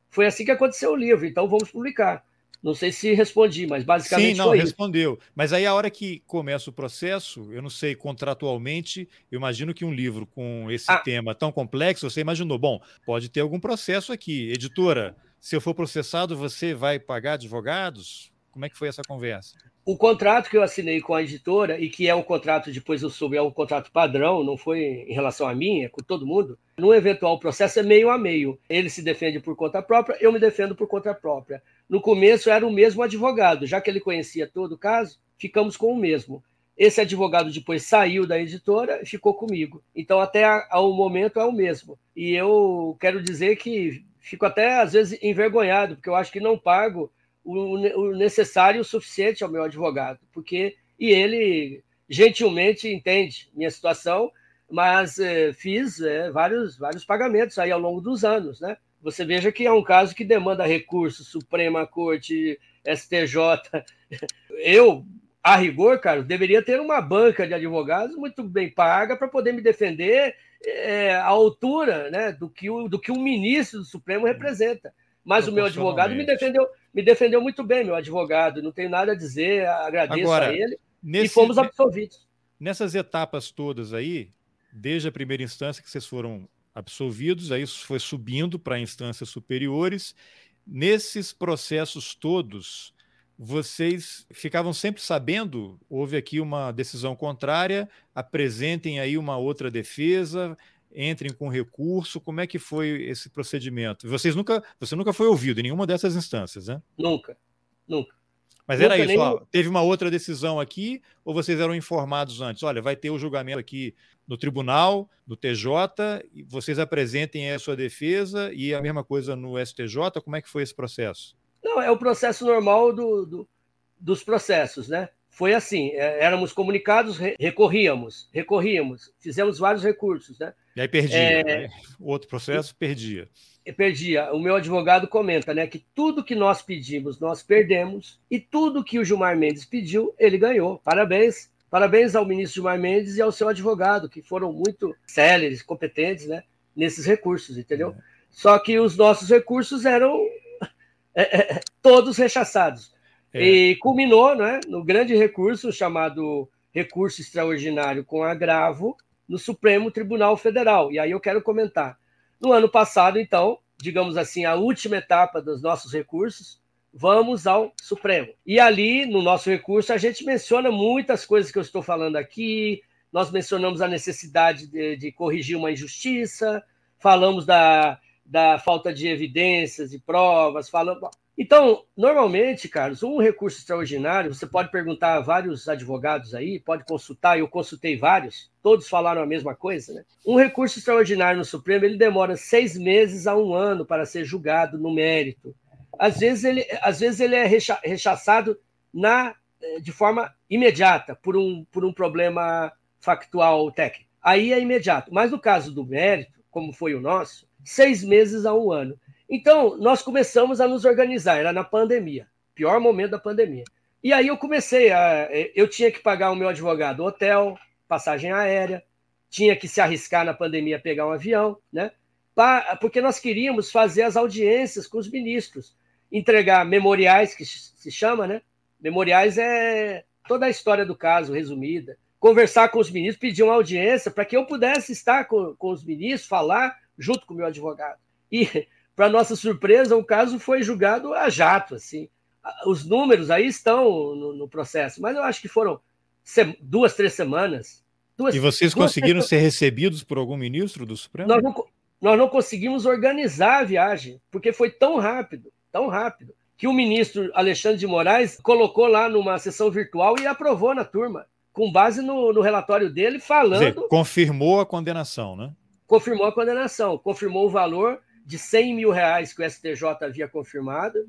Foi assim que aconteceu o livro. Então vamos publicar. Não sei se respondi, mas basicamente Sim, não, respondeu. Isso. Mas aí a hora que começa o processo, eu não sei, contratualmente, eu imagino que um livro com esse ah. tema tão complexo, você imaginou, bom, pode ter algum processo aqui. Editora, se eu for processado, você vai pagar advogados? Como é que foi essa conversa? O contrato que eu assinei com a editora, e que é um contrato, depois eu soube, é um contrato padrão, não foi em relação a mim, é com todo mundo, num eventual processo é meio a meio. Ele se defende por conta própria, eu me defendo por conta própria. No começo era o mesmo advogado, já que ele conhecia todo o caso, ficamos com o mesmo. Esse advogado depois saiu da editora e ficou comigo. Então, até ao momento é o mesmo. E eu quero dizer que fico até, às vezes, envergonhado, porque eu acho que não pago o, necessário e o suficiente ao meu advogado, porque e ele gentilmente entende minha situação, mas eh, fiz eh, vários, vários pagamentos aí ao longo dos anos, né? Você veja que é um caso que demanda recurso, Suprema Corte, STJ. Eu, a rigor, cara, deveria ter uma banca de advogados muito bem paga para poder me defender é, à altura né, do, que o, do que um ministro do Supremo representa. Mas o meu advogado me defendeu, me defendeu muito bem, meu advogado. Não tenho nada a dizer, agradeço Agora, a ele. Nesse, e fomos absolvidos. Nessas etapas todas aí, desde a primeira instância que vocês foram absolvidos, aí foi subindo para instâncias superiores. Nesses processos todos, vocês ficavam sempre sabendo, houve aqui uma decisão contrária, apresentem aí uma outra defesa, entrem com recurso, como é que foi esse procedimento? Vocês nunca, você nunca foi ouvido em nenhuma dessas instâncias, né? Nunca, nunca. Mas nunca era isso, nem... ó, teve uma outra decisão aqui, ou vocês eram informados antes? Olha, vai ter o julgamento aqui no tribunal, no TJ, e vocês apresentem a sua defesa, e a mesma coisa no STJ, como é que foi esse processo? Não, é o processo normal do, do, dos processos, né? Foi assim, é, éramos comunicados, recorríamos, recorríamos, fizemos vários recursos, né? E aí perdia, é... né? outro processo perdia. Perdia. O meu advogado comenta, né, que tudo que nós pedimos, nós perdemos, e tudo que o Gilmar Mendes pediu, ele ganhou. Parabéns. Parabéns ao ministro Gilmar Mendes e ao seu advogado, que foram muito céleres, competentes, né, nesses recursos, entendeu? É. Só que os nossos recursos eram é, é, todos rechaçados. É. E culminou né, no grande recurso chamado recurso extraordinário com agravo no Supremo Tribunal Federal. E aí eu quero comentar. No ano passado, então, digamos assim, a última etapa dos nossos recursos, vamos ao Supremo. E ali, no nosso recurso, a gente menciona muitas coisas que eu estou falando aqui. Nós mencionamos a necessidade de, de corrigir uma injustiça, falamos da da falta de evidências e provas, falando. Então, normalmente, Carlos, um recurso extraordinário, você pode perguntar a vários advogados aí, pode consultar, eu consultei vários, todos falaram a mesma coisa, né? Um recurso extraordinário no Supremo, ele demora seis meses a um ano para ser julgado no mérito. Às vezes ele, às vezes ele é rechaçado na, eh, de forma imediata, por um, por um problema factual técnico. Aí é imediato. Mas no caso do mérito, como foi o nosso, seis meses a um ano. Então, nós começamos a nos organizar, era na pandemia, pior momento da pandemia. E aí eu comecei a. Eu tinha que pagar o meu advogado hotel, passagem aérea, tinha que se arriscar na pandemia pegar um avião, né? Porque nós queríamos fazer as audiências com os ministros, entregar memoriais, que se chama, né? Memoriais é toda a história do caso resumida, conversar com os ministros, pedir uma audiência para que eu pudesse estar com, com os ministros, falar junto com o meu advogado. E, para nossa surpresa, o caso foi julgado a jato. Assim. Os números aí estão no, no processo, mas eu acho que foram duas, três semanas. Duas, e vocês conseguiram ser recebidos por algum ministro do Supremo? Nós não, nós não conseguimos organizar a viagem, porque foi tão rápido, tão rápido, que o ministro Alexandre de Moraes colocou lá numa sessão virtual e aprovou na turma, com base no, no relatório dele, falando. Dizer, confirmou a condenação, né? confirmou a condenação, confirmou o valor de 100 mil reais que o STJ havia confirmado,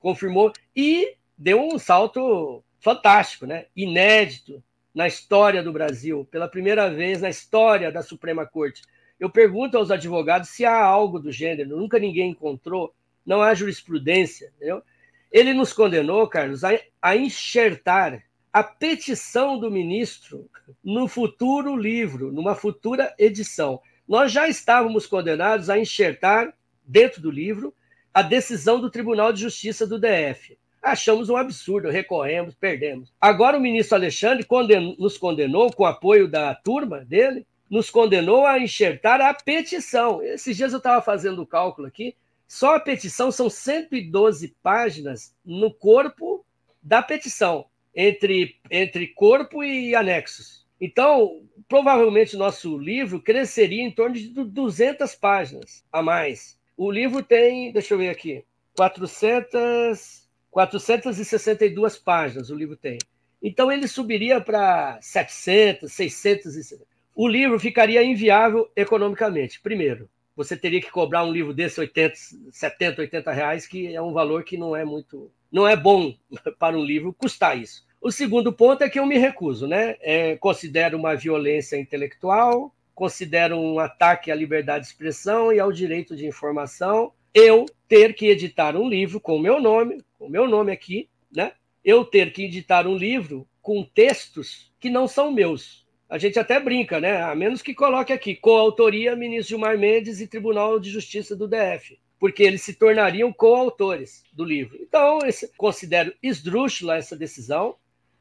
confirmou e deu um salto fantástico, né? inédito na história do Brasil, pela primeira vez na história da Suprema Corte. Eu pergunto aos advogados se há algo do gênero, nunca ninguém encontrou, não há jurisprudência. Entendeu? Ele nos condenou, Carlos, a, a enxertar a petição do ministro no futuro livro, numa futura edição nós já estávamos condenados a enxertar dentro do livro a decisão do Tribunal de Justiça do DF. Achamos um absurdo, recorremos, perdemos. Agora o ministro Alexandre condenou, nos condenou, com apoio da turma dele, nos condenou a enxertar a petição. Esses dias eu estava fazendo o cálculo aqui, só a petição são 112 páginas no corpo da petição, entre, entre corpo e anexos. Então, provavelmente nosso livro cresceria em torno de 200 páginas a mais. O livro tem, deixa eu ver aqui, 400, 462 páginas o livro tem. Então ele subiria para 700, 600. O livro ficaria inviável economicamente. Primeiro, você teria que cobrar um livro desse 80, 70, 80 reais, que é um valor que não é muito, não é bom para um livro custar isso. O segundo ponto é que eu me recuso, né? É, considero uma violência intelectual, considero um ataque à liberdade de expressão e ao direito de informação. Eu ter que editar um livro com o meu nome, com o meu nome aqui, né? Eu ter que editar um livro com textos que não são meus. A gente até brinca, né? A menos que coloque aqui coautoria ministro Gilmar Mendes e Tribunal de Justiça do DF porque eles se tornariam coautores do livro. Então, considero esdrúxula essa decisão.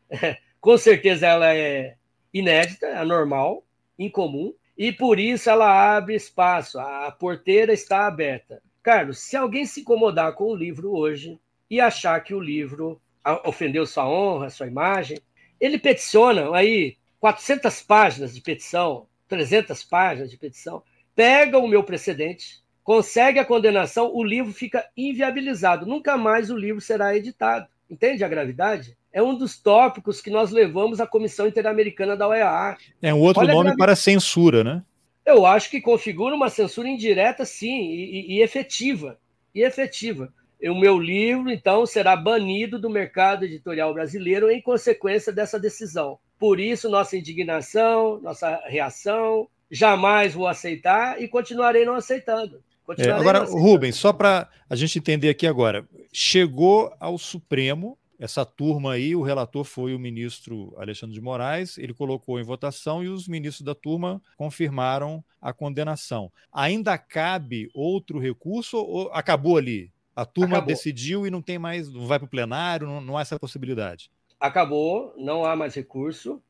com certeza ela é inédita, anormal, incomum, e por isso ela abre espaço, a porteira está aberta. Carlos, se alguém se incomodar com o livro hoje e achar que o livro ofendeu sua honra, sua imagem, ele peticiona aí 400 páginas de petição, 300 páginas de petição, pega o meu precedente, consegue a condenação, o livro fica inviabilizado. Nunca mais o livro será editado. Entende a gravidade? É um dos tópicos que nós levamos à Comissão Interamericana da OEA. É um outro Olha nome para censura, né? Eu acho que configura uma censura indireta, sim, e, e efetiva. E efetiva. O meu livro, então, será banido do mercado editorial brasileiro em consequência dessa decisão. Por isso, nossa indignação, nossa reação, jamais vou aceitar e continuarei não aceitando. É, agora, Rubens, só para a gente entender aqui agora, chegou ao Supremo essa turma aí, o relator foi o ministro Alexandre de Moraes, ele colocou em votação e os ministros da turma confirmaram a condenação. Ainda cabe outro recurso ou acabou ali? A turma acabou. decidiu e não tem mais, não vai para o plenário, não, não, há essa possibilidade. Acabou, não há mais recurso.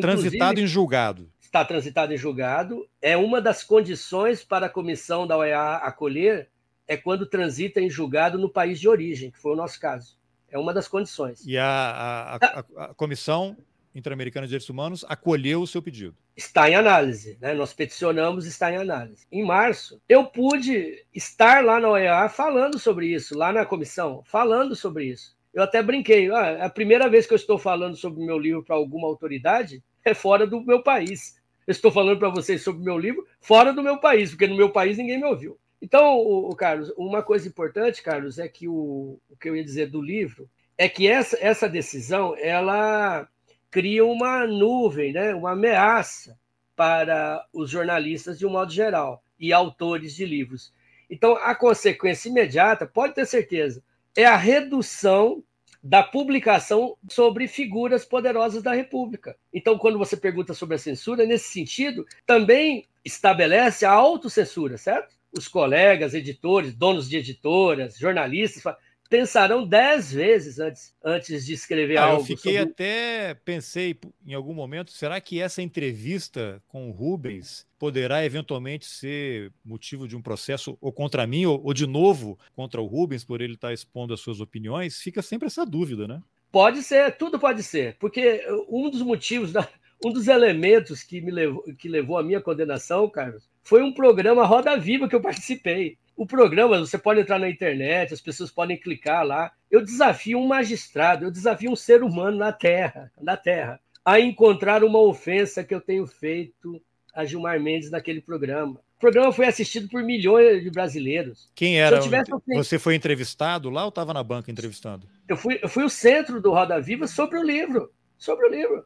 transitado em julgado. Está transitado em julgado. É uma das condições para a comissão da OEA acolher é quando transita em julgado no país de origem, que foi o nosso caso. É uma das condições. E a, a, a, a Comissão Interamericana de Direitos Humanos acolheu o seu pedido. Está em análise, né? Nós peticionamos, está em análise. Em março, eu pude estar lá na OEA falando sobre isso, lá na comissão, falando sobre isso. Eu até brinquei, ah, a primeira vez que eu estou falando sobre o meu livro para alguma autoridade é fora do meu país. Eu estou falando para vocês sobre o meu livro fora do meu país, porque no meu país ninguém me ouviu. Então, o, Carlos, uma coisa importante, Carlos, é que o, o que eu ia dizer do livro é que essa, essa decisão ela cria uma nuvem, né, uma ameaça para os jornalistas de um modo geral e autores de livros. Então, a consequência imediata, pode ter certeza, é a redução da publicação sobre figuras poderosas da República. Então, quando você pergunta sobre a censura, nesse sentido, também estabelece a autocensura, certo? Os colegas, editores, donos de editoras, jornalistas, pensarão dez vezes antes, antes de escrever ah, algo. Eu fiquei sobre... até, pensei em algum momento, será que essa entrevista com o Rubens poderá eventualmente ser motivo de um processo ou contra mim, ou, ou de novo contra o Rubens, por ele estar expondo as suas opiniões? Fica sempre essa dúvida, né? Pode ser, tudo pode ser, porque um dos motivos, da, um dos elementos que me levou, que levou à minha condenação, Carlos, foi um programa Roda Viva que eu participei. O programa, você pode entrar na internet, as pessoas podem clicar lá. Eu desafio um magistrado, eu desafio um ser humano na Terra, na Terra, a encontrar uma ofensa que eu tenho feito a Gilmar Mendes naquele programa. O programa foi assistido por milhões de brasileiros. Quem era? Tivesse... Você foi entrevistado lá ou estava na banca entrevistando? Eu fui, eu fui o centro do Roda Viva sobre o livro. Sobre o livro.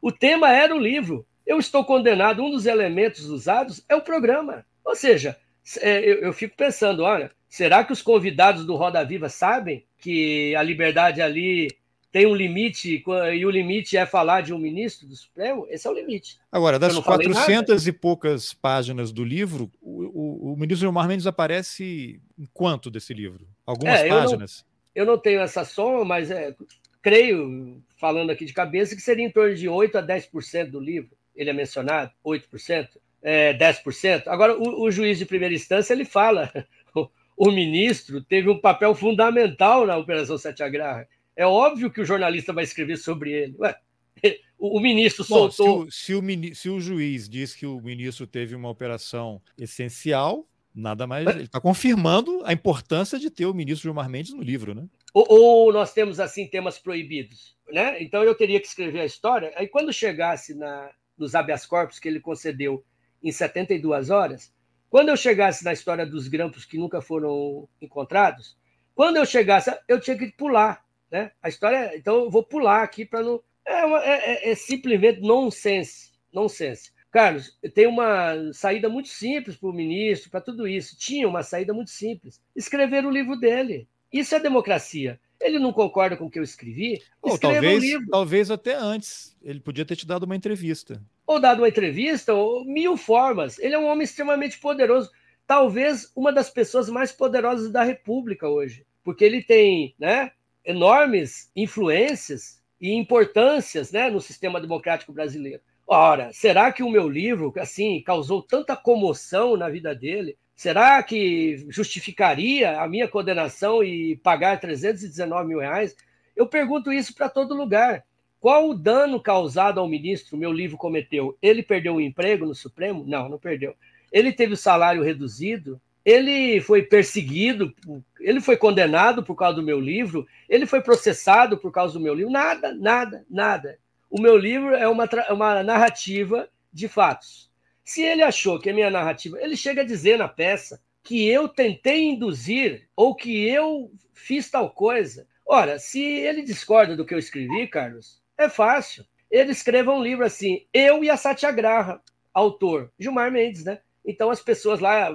O tema era o livro eu estou condenado. Um dos elementos usados é o programa. Ou seja, é, eu, eu fico pensando, olha, será que os convidados do Roda Viva sabem que a liberdade ali tem um limite e o limite é falar de um ministro do Supremo? Esse é o limite. Agora, das 400 e poucas páginas do livro, o, o, o ministro Gilmar Mendes aparece em quanto desse livro? Algumas é, páginas? Eu não, eu não, tenho essa soma, mas é, creio, falando aqui de cabeça, que seria em torno de 8 a 10% do livro ele é mencionado, 8%, é, 10%. Agora, o, o juiz de primeira instância, ele fala, o, o, ministro teve um papel fundamental na Operação Sete Agarra. É óbvio que o jornalista vai escrever sobre ele. Ué, o, o ministro Bom, soltou... Se o, se, o, se o juiz diz que o ministro teve uma operação essencial, nada mais. Ele está confirmando a importância de ter o ministro Gilmar Mendes no livro, né? Ou, ou, nós temos, assim, temas proibidos, né? Então eu teria que escrever a história. Aí quando chegasse na, nos habeas corpus que ele concedeu em 72 horas, quando eu chegasse na história dos grampos que nunca foram encontrados, quando eu chegasse, eu tinha que pular, né? A história, então eu vou pular aqui para não. É, uma, é, é, é, simplesmente nonsense, nonsense. Carlos, tem uma saída muito simples para o ministro, para tudo isso. Tinha uma saída muito simples. Escrever o livro dele. Isso é democracia. Ele não concorda com o que eu escrevi? Ou talvez, um livro. talvez até antes. Ele podia ter te dado uma entrevista. Ou dado uma entrevista, ou mil formas. Ele é um homem extremamente poderoso. Talvez uma das pessoas mais poderosas da República hoje. Porque ele tem né, enormes influências e importâncias né, no sistema democrático brasileiro. Ora, será que o meu livro, assim, causou tanta comoção na vida dele? Será que justificaria a minha condenação e pagar 319 mil reais? Eu pergunto isso para todo lugar. Qual o dano causado ao ministro meu livro cometeu? Ele perdeu o emprego no Supremo? Não, não perdeu. Ele teve o salário reduzido? Ele foi perseguido? Ele foi condenado por causa do meu livro? Ele foi processado por causa do meu livro? Nada, nada, nada. O meu livro é uma, uma narrativa de fatos. Se ele achou que é minha narrativa, ele chega a dizer na peça que eu tentei induzir ou que eu fiz tal coisa. Ora, se ele discorda do que eu escrevi, Carlos, é fácil. Ele escreva um livro assim, Eu e a Satyagraha, autor, Gilmar Mendes, né? Então as pessoas lá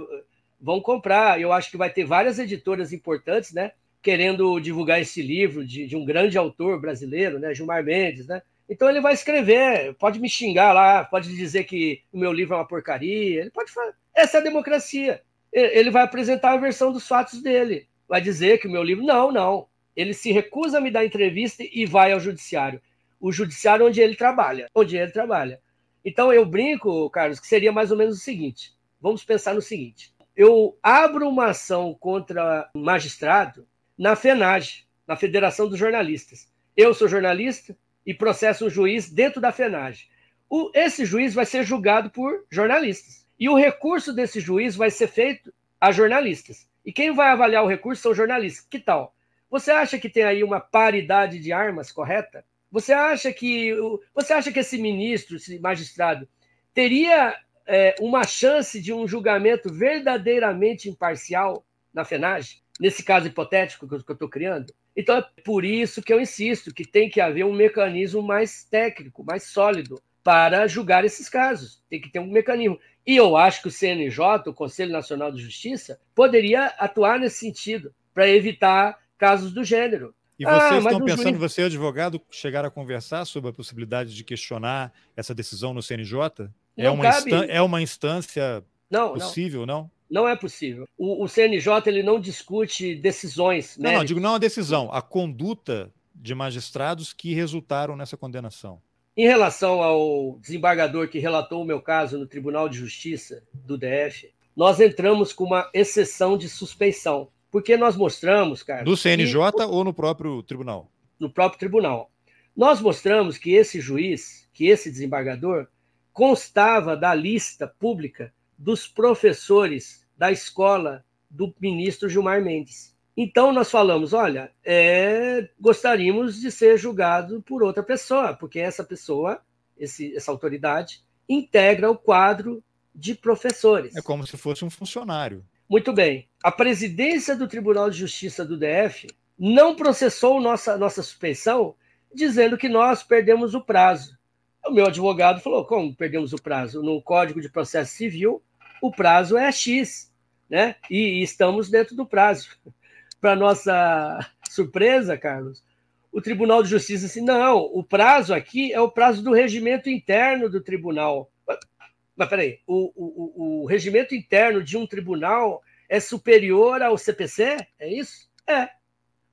vão comprar. Eu acho que vai ter várias editoras importantes, né? Querendo divulgar esse livro de, de um grande autor brasileiro, né? Gilmar Mendes, né? Então ele vai escrever, pode me xingar lá, pode dizer que o meu livro é uma porcaria, ele pode falar. Essa é a democracia. Ele vai apresentar a versão dos fatos dele. Vai dizer que o meu livro. Não, não. Ele se recusa a me dar entrevista e vai ao judiciário. O judiciário onde ele trabalha. Onde ele trabalha. Então eu brinco, Carlos, que seria mais ou menos o seguinte. Vamos pensar no seguinte. Eu abro uma ação contra um magistrado na FENAGE, na Federação dos Jornalistas. Eu sou jornalista, e processa um juiz dentro da FENAGE. O, esse juiz vai ser julgado por jornalistas. E o recurso desse juiz vai ser feito a jornalistas. E quem vai avaliar o recurso são jornalistas. Que tal? Você acha que tem aí uma paridade de armas correta? Você acha que você acha que esse ministro, esse magistrado, teria é, uma chance de um julgamento verdadeiramente imparcial na FENAGE? Nesse caso hipotético que eu estou criando? Então é por isso que eu insisto que tem que haver um mecanismo mais técnico, mais sólido para julgar esses casos. Tem que ter um mecanismo. E eu acho que o CNJ, o Conselho Nacional de Justiça, poderia atuar nesse sentido, para evitar casos do gênero. E vocês ah, estão pensando, juiz... você, advogado, chegar a conversar sobre a possibilidade de questionar essa decisão no CNJ? É uma, cabe... é uma instância não, possível, não? não? Não é possível. O, o CNJ ele não discute decisões. Não, não, digo não a decisão, a conduta de magistrados que resultaram nessa condenação. Em relação ao desembargador que relatou o meu caso no Tribunal de Justiça do DF, nós entramos com uma exceção de suspeição, porque nós mostramos, cara. No CNJ que... ou no próprio tribunal? No próprio tribunal. Nós mostramos que esse juiz, que esse desembargador, constava da lista pública dos professores da escola do ministro Gilmar Mendes. Então nós falamos, olha, é, gostaríamos de ser julgado por outra pessoa, porque essa pessoa, esse, essa autoridade, integra o quadro de professores. É como se fosse um funcionário. Muito bem. A presidência do Tribunal de Justiça do DF não processou nossa, nossa suspensão, dizendo que nós perdemos o prazo. O meu advogado falou: como perdemos o prazo? No Código de Processo Civil, o prazo é X né? E, e estamos dentro do prazo. Para nossa surpresa, Carlos, o Tribunal de Justiça disse: não, o prazo aqui é o prazo do regimento interno do tribunal. Mas peraí, o, o, o regimento interno de um tribunal é superior ao CPC? É isso? É.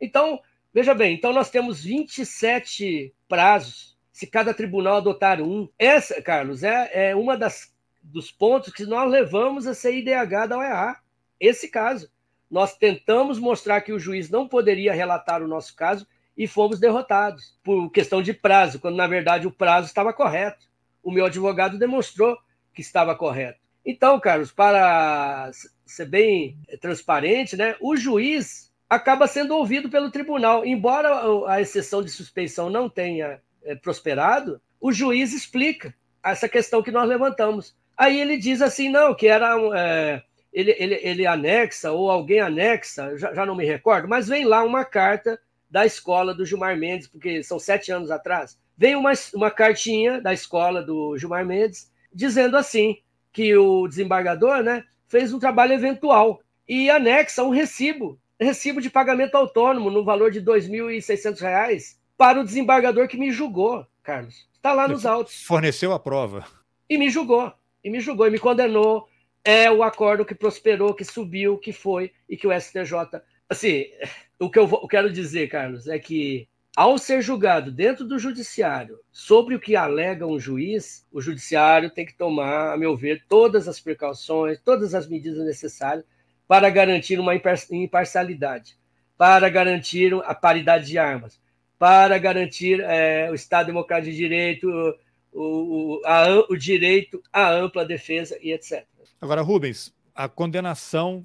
Então, veja bem, então nós temos 27 prazos, se cada tribunal adotar um. Essa, Carlos, é, é uma das dos pontos que nós levamos a CIDH da OEA esse caso. Nós tentamos mostrar que o juiz não poderia relatar o nosso caso e fomos derrotados por questão de prazo, quando na verdade o prazo estava correto. O meu advogado demonstrou que estava correto. Então, Carlos, para ser bem transparente, né, o juiz acaba sendo ouvido pelo tribunal. Embora a exceção de suspeição não tenha é, prosperado, o juiz explica essa questão que nós levantamos. Aí ele diz assim, não, que era é, ele, ele, ele anexa, ou alguém anexa, já, já não me recordo, mas vem lá uma carta da escola do Gilmar Mendes, porque são sete anos atrás. Vem uma, uma cartinha da escola do Gilmar Mendes dizendo assim, que o desembargador né, fez um trabalho eventual e anexa um recibo, recibo de pagamento autônomo no valor de R$ 2.600 para o desembargador que me julgou, Carlos. Está lá nos autos. Forneceu a prova. E me julgou. E me julgou e me condenou. É o acordo que prosperou, que subiu, que foi e que o STJ. Assim, o que eu vou, quero dizer, Carlos, é que ao ser julgado dentro do judiciário sobre o que alega um juiz, o judiciário tem que tomar, a meu ver, todas as precauções, todas as medidas necessárias para garantir uma imparcialidade, para garantir a paridade de armas, para garantir é, o Estado Democrático de Direito, o, a, o direito à ampla defesa e etc. Agora, Rubens, a condenação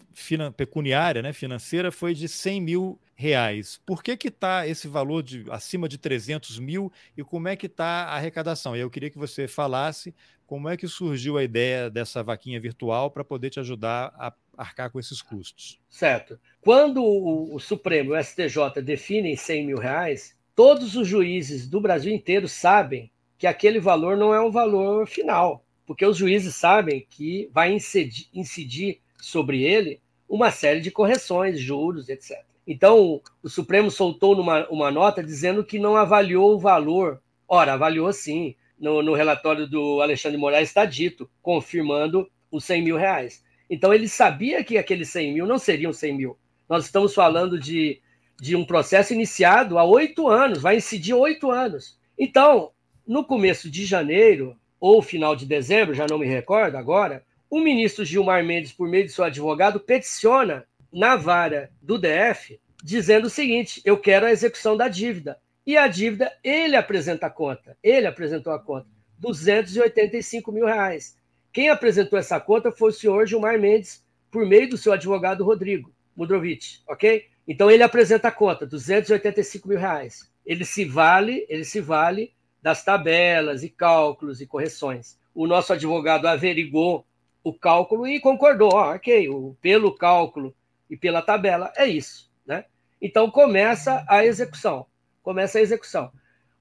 pecuniária, né, financeira, foi de 100 mil reais. Por que que está esse valor de acima de 300 mil e como é que está a arrecadação? Eu queria que você falasse como é que surgiu a ideia dessa vaquinha virtual para poder te ajudar a arcar com esses custos. Certo. Quando o, o Supremo, o STJ, definem 100 mil reais, todos os juízes do Brasil inteiro sabem que aquele valor não é um valor final, porque os juízes sabem que vai incidir, incidir sobre ele uma série de correções, juros, etc. Então, o Supremo soltou numa, uma nota dizendo que não avaliou o valor. Ora, avaliou sim. No, no relatório do Alexandre Moraes está dito, confirmando os 100 mil reais. Então, ele sabia que aqueles 100 mil não seriam 100 mil. Nós estamos falando de, de um processo iniciado há oito anos, vai incidir oito anos. Então, no começo de janeiro, ou final de dezembro, já não me recordo agora, o ministro Gilmar Mendes, por meio de seu advogado, peticiona na vara do DF, dizendo o seguinte: eu quero a execução da dívida. E a dívida, ele apresenta a conta. Ele apresentou a conta. 285 mil reais. Quem apresentou essa conta foi o senhor Gilmar Mendes, por meio do seu advogado Rodrigo Mudrovich, ok? Então ele apresenta a conta, 285 mil reais. Ele se vale, ele se vale das tabelas e cálculos e correções. O nosso advogado averigou o cálculo e concordou, oh, ok, pelo cálculo e pela tabela, é isso. Né? Então começa a execução. Começa a execução.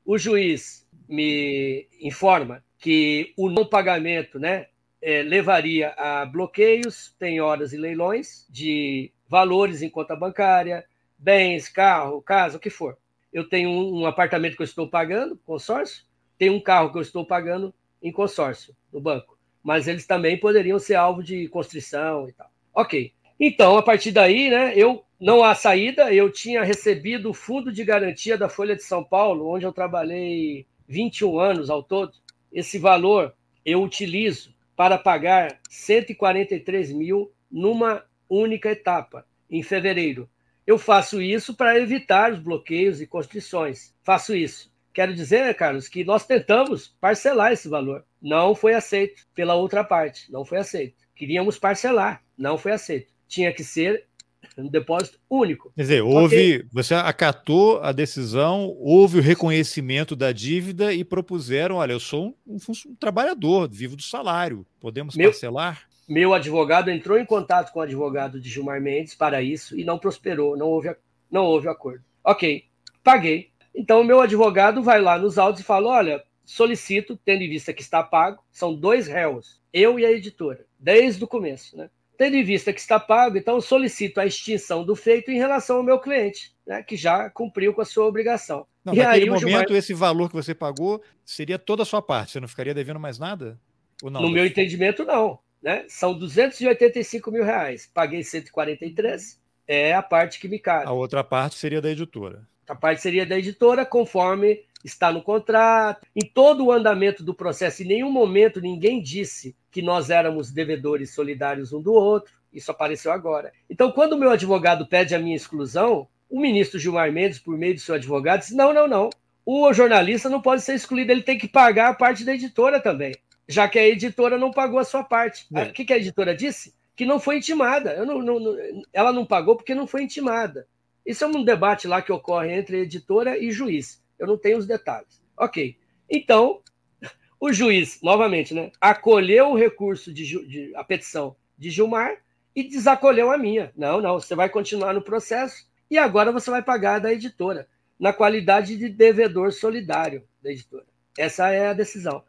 O juiz me informa que o não pagamento né, é, levaria a bloqueios, penhoras e leilões de valores em conta bancária, bens, carro, casa, o que for. Eu tenho um, apartamento que eu estou pagando, consórcio, tenho um carro que eu estou pagando em consórcio no banco, mas eles também poderiam ser alvo de constrição e tal. Ok. Então, a partir daí, né, eu não há saída, eu tinha recebido o fundo de garantia da Folha de São Paulo, onde eu trabalhei 21 anos ao todo. Esse valor eu utilizo para pagar 143 mil numa única etapa, em fevereiro. Eu faço isso para evitar os bloqueios e constrições. Faço isso. Quero dizer, né, Carlos, que nós tentamos parcelar esse valor. Não foi aceito pela outra parte. Não foi aceito. Queríamos parcelar. Não foi aceito tinha que ser um depósito único. Quer dizer, houve, okay. você acatou a decisão, houve o reconhecimento da dívida e propuseram, olha, eu sou um, um, um trabalhador, vivo do salário, podemos meu, parcelar? Meu advogado entrou em contato com o advogado de Gilmar Mendes para isso e não prosperou, não houve, não houve acordo. Ok, paguei. Então, o meu advogado vai lá nos autos e fala, olha, solicito, tendo em vista que está pago, são dois réus, eu e a editora, desde o começo, né? Tendo em vista que está pago, então solicito a extinção do feito em relação ao meu cliente, né, que já cumpriu com a sua obrigação. Não, e naquele aí, momento, Gilmar... esse valor que você pagou seria toda a sua parte, você não ficaria devendo mais nada? Ou não? No meu entendimento, não. Né? São 285 mil reais. Paguei 143, é a parte que me cabe. A outra parte seria da editora. A parte seria da editora, conforme está no contrato. Em todo o andamento do processo, em nenhum momento ninguém disse que nós éramos devedores solidários um do outro. Isso apareceu agora. Então, quando o meu advogado pede a minha exclusão, o ministro Gilmar Mendes, por meio do seu advogado, disse: não, não, não. O jornalista não pode ser excluído, ele tem que pagar a parte da editora também, já que a editora não pagou a sua parte. É. O que, a editora disse? Que não foi intimada. Não, não, ela não pagou porque não foi intimada. Isso é um debate lá que ocorre entre editora e juiz. Eu não tenho os detalhes. Ok. Então, o juiz, novamente, né, acolheu o recurso de, de a petição de Gilmar e desacolheu a minha. Não, não, você vai continuar no processo e agora você vai pagar da editora, na qualidade de devedor solidário da editora. Essa é a decisão.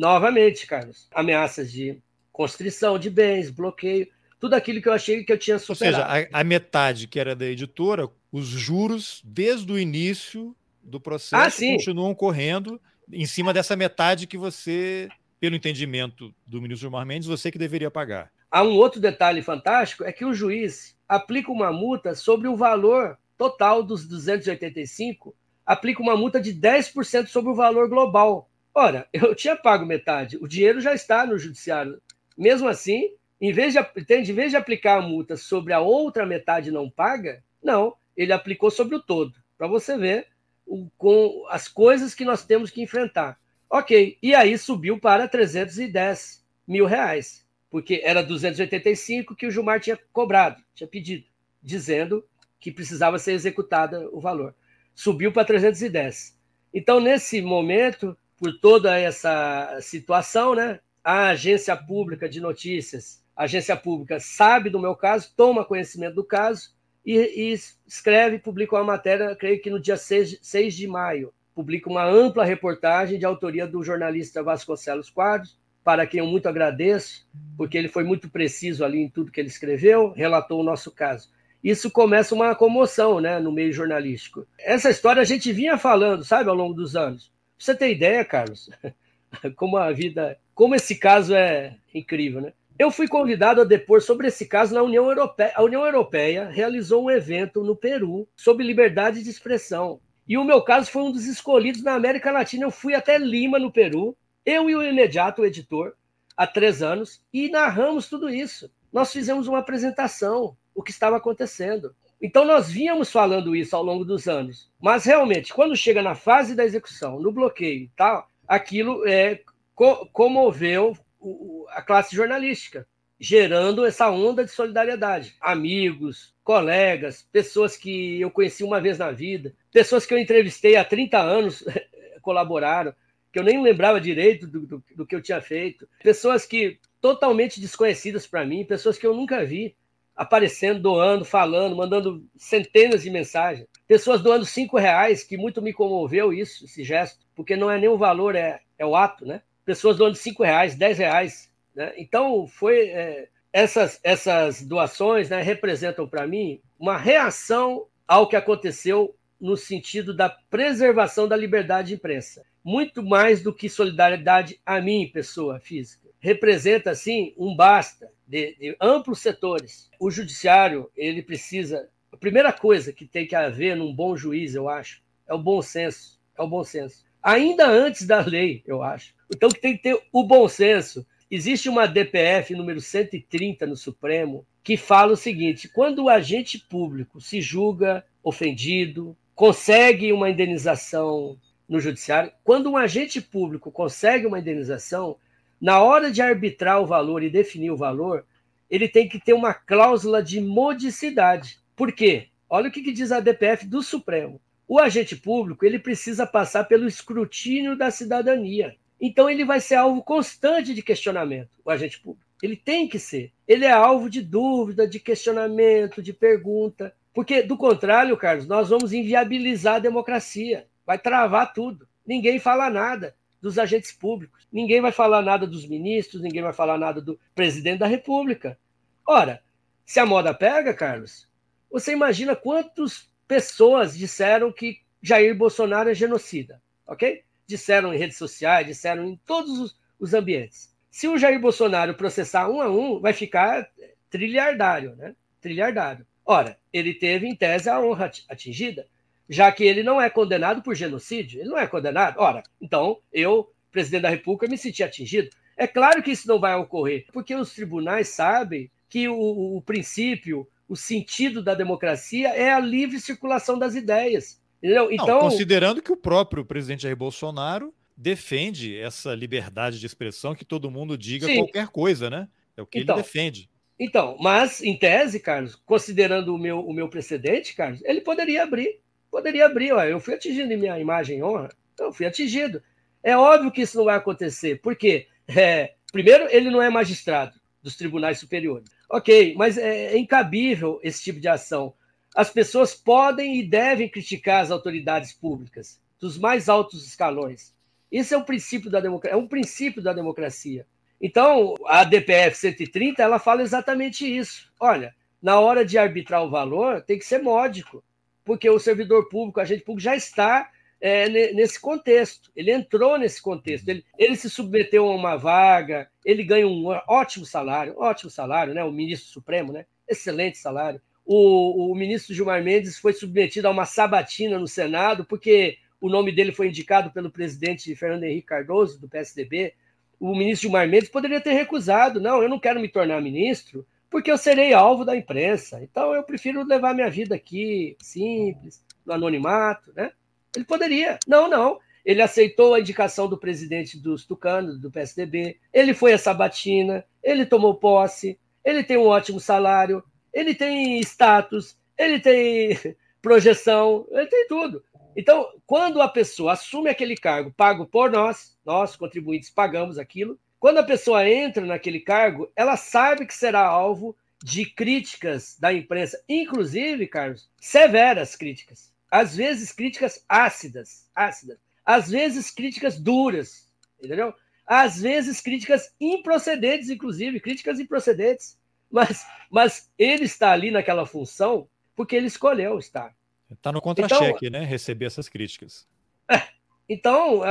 Novamente, Carlos, ameaças de constrição de bens, bloqueio, tudo aquilo que eu achei que eu tinha superado. Ou seja, a, a metade que era da editora, os juros, desde o início do processo, ah, continuam correndo em cima dessa metade que você, pelo entendimento do ministro Gilmar Mendes, você que deveria pagar. Há um outro detalhe fantástico, é que o juiz aplica uma multa sobre o valor total dos 285, aplica uma multa de 10% sobre o valor global. Ora, eu tinha pago metade, o dinheiro já está no judiciário. Mesmo assim, em vez de, em vez de aplicar a multa sobre a outra metade não paga, não, ele aplicou sobre o todo, para você ver o, com as coisas que nós temos que enfrentar. Ok, e aí subiu para 310 mil reais, porque era 285 que o Gilmar tinha cobrado, tinha pedido, dizendo que precisava ser executada o valor. Subiu para 310. Então, nesse momento, por toda essa situação, né, a agência pública de notícias, a agência pública sabe do meu caso, toma conhecimento do caso e, e escreve, publica uma matéria, creio que no dia 6, 6 de maio, publica uma ampla reportagem de autoria do jornalista Vasconcelos Quadros, para quem eu muito agradeço, porque ele foi muito preciso ali em tudo que ele escreveu, relatou o nosso caso. Isso começa uma comoção né, no meio jornalístico. Essa história a gente vinha falando, sabe, ao longo dos anos você ter ideia, Carlos, como a vida, como esse caso é incrível, né? Eu fui convidado a depor sobre esse caso na União Europeia. A União Europeia realizou um evento no Peru sobre liberdade de expressão. E o meu caso foi um dos escolhidos na América Latina. Eu fui até Lima, no Peru, eu e o imediato o editor, há três anos, e narramos tudo isso. Nós fizemos uma apresentação, o que estava acontecendo. Então, nós vínhamos falando isso ao longo dos anos, mas realmente, quando chega na fase da execução, no bloqueio e tal, aquilo é, co comoveu o, a classe jornalística, gerando essa onda de solidariedade. Amigos, colegas, pessoas que eu conheci uma vez na vida, pessoas que eu entrevistei há 30 anos colaboraram, que eu nem lembrava direito do, do, do que eu tinha feito, pessoas que totalmente desconhecidas para mim, pessoas que eu nunca vi aparecendo, doando, falando, mandando centenas de mensagens. Pessoas doando cinco reais, que muito me comoveu isso, esse gesto, porque não é nem o valor, é, é o ato, né? Pessoas doando cinco reais, dez reais. Né? Então, foi é, essas, essas doações né, representam para mim uma reação ao que aconteceu no sentido da preservação da liberdade de imprensa. Muito mais do que solidariedade a mim, pessoa física. Representa, assim, um basta de, de amplos setores. O judiciário, ele precisa. A primeira coisa que tem que haver num bom juiz, eu acho, é o bom senso. É o bom senso. Ainda antes da lei, eu acho. Então, tem que ter o bom senso. Existe uma DPF número 130 no Supremo que fala o seguinte: quando o agente público se julga ofendido, consegue uma indenização no judiciário, quando um agente público consegue uma indenização, na hora de arbitrar o valor e definir o valor, ele tem que ter uma cláusula de modicidade. Por quê? Olha o que, que diz a DPF do Supremo. O agente público ele precisa passar pelo escrutínio da cidadania. Então ele vai ser alvo constante de questionamento, o agente público. Ele tem que ser. Ele é alvo de dúvida, de questionamento, de pergunta. Porque, do contrário, Carlos, nós vamos inviabilizar a democracia. Vai travar tudo. Ninguém fala nada dos agentes públicos. Ninguém vai falar nada dos ministros, ninguém vai falar nada do presidente da República. Ora, se a moda pega, Carlos, você imagina quantas pessoas disseram que Jair Bolsonaro é genocida, ok? Disseram em redes sociais, disseram em todos os, os ambientes. Se o Jair Bolsonaro processar um a um, vai ficar trilhardário, né? Trilhardário. Ora, ele teve, em tese, a honra atingida já que ele não é condenado por genocídio. Ele não é condenado. Ora, então eu, presidente da República, me senti atingido. É claro que isso não vai ocorrer, porque os tribunais sabem que o, o princípio, o sentido da democracia é a livre circulação das ideias. Entendeu? Então, não, considerando que o próprio presidente Jair Bolsonaro defende essa liberdade de expressão, que todo mundo diga sim. qualquer coisa, né? É o que então, ele defende. Então, mas em tese, Carlos, considerando o meu, o meu precedente, Carlos, ele poderia abrir. Poderia abrir, ó, eu fui atingido em minha imagem e honra, eu fui atingido. É óbvio que isso não vai acontecer, porque, é, primeiro, ele não é magistrado dos tribunais superiores. Ok, mas é, é incabível esse tipo de ação. As pessoas podem e devem criticar as autoridades públicas, dos mais altos escalões. Isso é um princípio da democracia, é um princípio da democracia. Então, a DPF 130, ela fala exatamente isso. Olha, na hora de arbitrar o valor, tem que ser módico, porque o servidor público, o agente público já está é, nesse contexto. Ele entrou nesse contexto. Ele, ele, se submeteu a uma vaga, ele ganha um ótimo salário, ótimo salário, né? O ministro supremo, né? Excelente salário. O, o ministro Gilmar Mendes foi submetido a uma sabatina no Senado, porque o nome dele foi indicado pelo presidente Fernando Henrique Cardoso, do PSDB, o ministro Gilmar Mendes poderia ter recusado. Não, eu não quero me tornar ministro porque eu serei alvo da imprensa. Então eu prefiro levar minha vida aqui simples, no anonimato, né? Ele poderia. Não, não. Ele aceitou a indicação do presidente dos Tucanos, do PSDB. Ele foi a Sabatina, ele tomou posse, ele tem um ótimo salário, ele tem status, ele tem projeção, ele tem tudo. Então, quando a pessoa assume aquele cargo pago por nós, nós contribuintes pagamos aquilo, quando a pessoa entra naquele cargo, ela sabe que será alvo de críticas da imprensa, inclusive, Carlos, severas críticas. Às vezes críticas ácidas, ácidas. Às vezes críticas duras, entendeu? Às vezes críticas improcedentes, inclusive, críticas improcedentes. Mas, mas ele está ali naquela função porque ele escolheu estar. Está no contra-cheque, então, né? Receber essas críticas. É, então,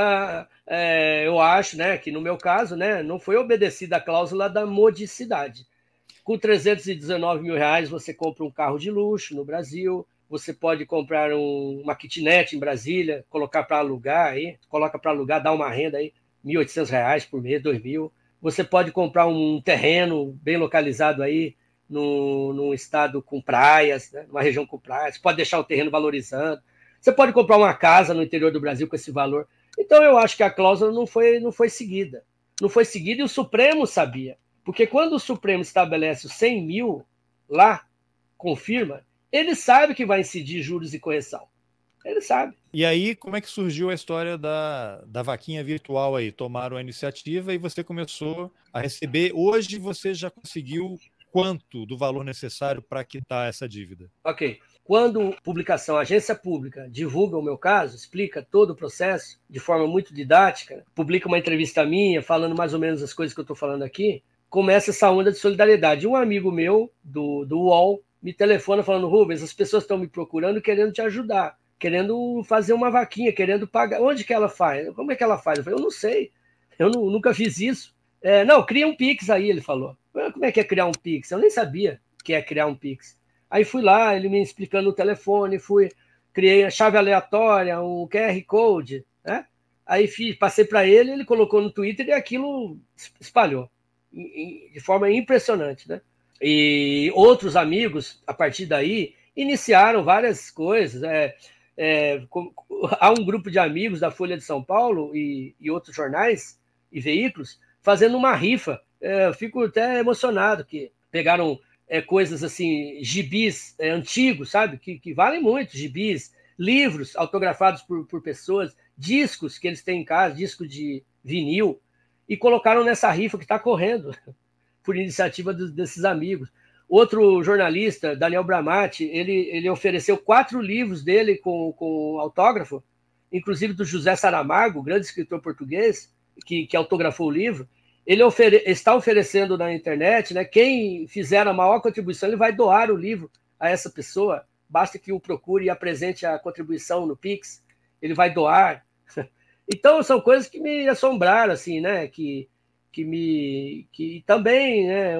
é, eu acho né, que no meu caso, né, não foi obedecida a cláusula da modicidade. Com 319 mil reais, você compra um carro de luxo no Brasil, você pode comprar um, uma kitnet em Brasília, colocar para alugar aí, coloca para alugar, dá uma renda aí, R$ 1.800 por mês, R$ 2.000. Você pode comprar um terreno bem localizado aí, no, num estado com praias, né? numa região com praias, pode deixar o terreno valorizando, você pode comprar uma casa no interior do Brasil com esse valor. Então eu acho que a cláusula não foi, não foi seguida. Não foi seguida e o Supremo sabia. Porque quando o Supremo estabelece os 100 mil lá, confirma, ele sabe que vai incidir juros e correção. Ele sabe. E aí, como é que surgiu a história da, da vaquinha virtual aí? Tomaram a iniciativa e você começou a receber. Hoje você já conseguiu quanto do valor necessário para quitar essa dívida? Ok. Quando publicação, agência pública, divulga o meu caso, explica todo o processo de forma muito didática, publica uma entrevista minha falando mais ou menos as coisas que eu estou falando aqui, começa essa onda de solidariedade. Um amigo meu do, do UOL me telefona falando: Rubens, as pessoas estão me procurando querendo te ajudar, querendo fazer uma vaquinha, querendo pagar. Onde que ela faz? Como é que ela faz? Eu falei: Eu não sei, eu não, nunca fiz isso. É, não, cria um Pix aí, ele falou. Como é que é criar um Pix? Eu nem sabia que é criar um Pix. Aí fui lá, ele me explicando o telefone, fui, criei a chave aleatória, um QR Code, né? Aí fiz, passei para ele, ele colocou no Twitter e aquilo espalhou de forma impressionante, né? E outros amigos, a partir daí, iniciaram várias coisas. É, é, há um grupo de amigos da Folha de São Paulo e, e outros jornais e veículos fazendo uma rifa é, eu fico até emocionado que pegaram é, coisas assim, gibis é, antigos, sabe? Que, que valem muito, gibis, livros autografados por, por pessoas, discos que eles têm em casa, disco de vinil, e colocaram nessa rifa que está correndo, por iniciativa do, desses amigos. Outro jornalista, Daniel Bramati, ele, ele ofereceu quatro livros dele com, com autógrafo, inclusive do José Saramago, grande escritor português, que, que autografou o livro, ele ofere está oferecendo na internet, né? Quem fizer a maior contribuição, ele vai doar o livro a essa pessoa. Basta que o procure e apresente a contribuição no Pix, ele vai doar. Então são coisas que me assombraram, assim, né? Que, que me que também, né?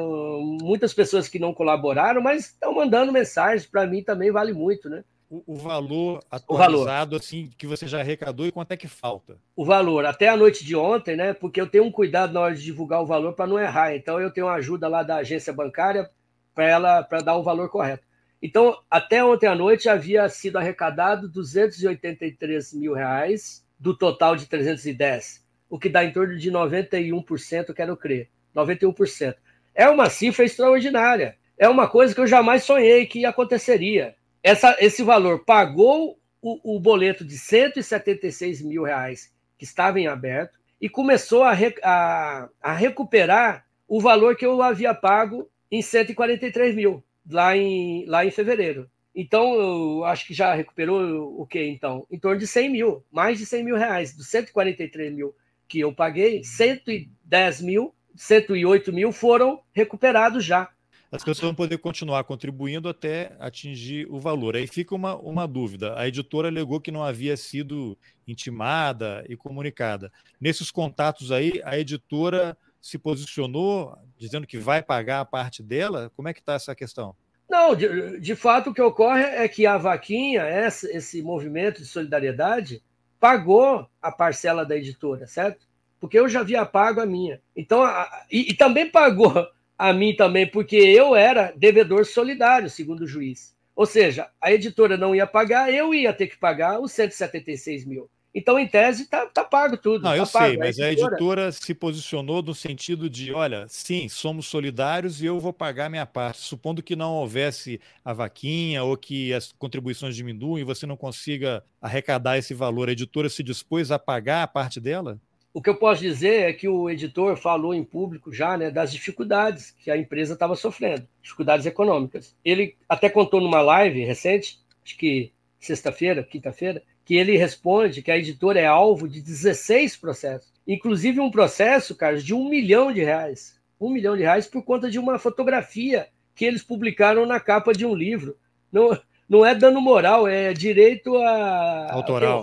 Muitas pessoas que não colaboraram, mas estão mandando mensagens para mim também vale muito, né? O, o valor atualizado, o valor. assim, que você já arrecadou e quanto é que falta? O valor, até a noite de ontem, né? Porque eu tenho um cuidado na hora de divulgar o valor para não errar. Então, eu tenho uma ajuda lá da agência bancária para ela para dar o valor correto. Então, até ontem à noite havia sido arrecadado 283 mil reais do total de 310, o que dá em torno de 91%, quero crer. 91%. É uma cifra extraordinária. É uma coisa que eu jamais sonhei que aconteceria. Essa, esse valor pagou o, o boleto de 176 mil reais que estava em aberto e começou a, a, a recuperar o valor que eu havia pago em 143 mil, lá em, lá em fevereiro. Então, eu acho que já recuperou o quê, então? Em torno de 100 mil, mais de 100 mil reais. Dos 143 mil que eu paguei, 110 mil, 108 mil foram recuperados já as pessoas vão poder continuar contribuindo até atingir o valor. Aí fica uma, uma dúvida. A editora alegou que não havia sido intimada e comunicada. Nesses contatos aí, a editora se posicionou dizendo que vai pagar a parte dela? Como é que está essa questão? Não, de, de, fato o que ocorre é que a Vaquinha, esse, esse movimento de solidariedade, pagou a parcela da editora, certo? Porque eu já havia pago a minha. Então, a, e, e também pagou a mim também, porque eu era devedor solidário, segundo o juiz. Ou seja, a editora não ia pagar, eu ia ter que pagar os 176 mil. Então, em tese, está tá pago tudo. Não, tá eu pago. sei, mas a editora... a editora... se posicionou no sentido de: olha, sim, somos solidários e eu vou pagar minha parte. Supondo que não houvesse a vaquinha ou que as contribuições diminuem e você não consiga arrecadar esse valor, a editora se dispôs a pagar a parte dela? O que eu posso dizer é que o editor falou em público já né, das dificuldades que a empresa estava sofrendo, dificuldades econômicas. Ele até contou numa live recente, acho que sexta-feira, quinta-feira, que ele responde que a editora é alvo de 16 processos, inclusive um processo, Carlos, de um milhão de reais. Um milhão de reais por conta de uma fotografia que eles publicaram na capa de um livro. Não, não é dano moral, é direito a. Autoral.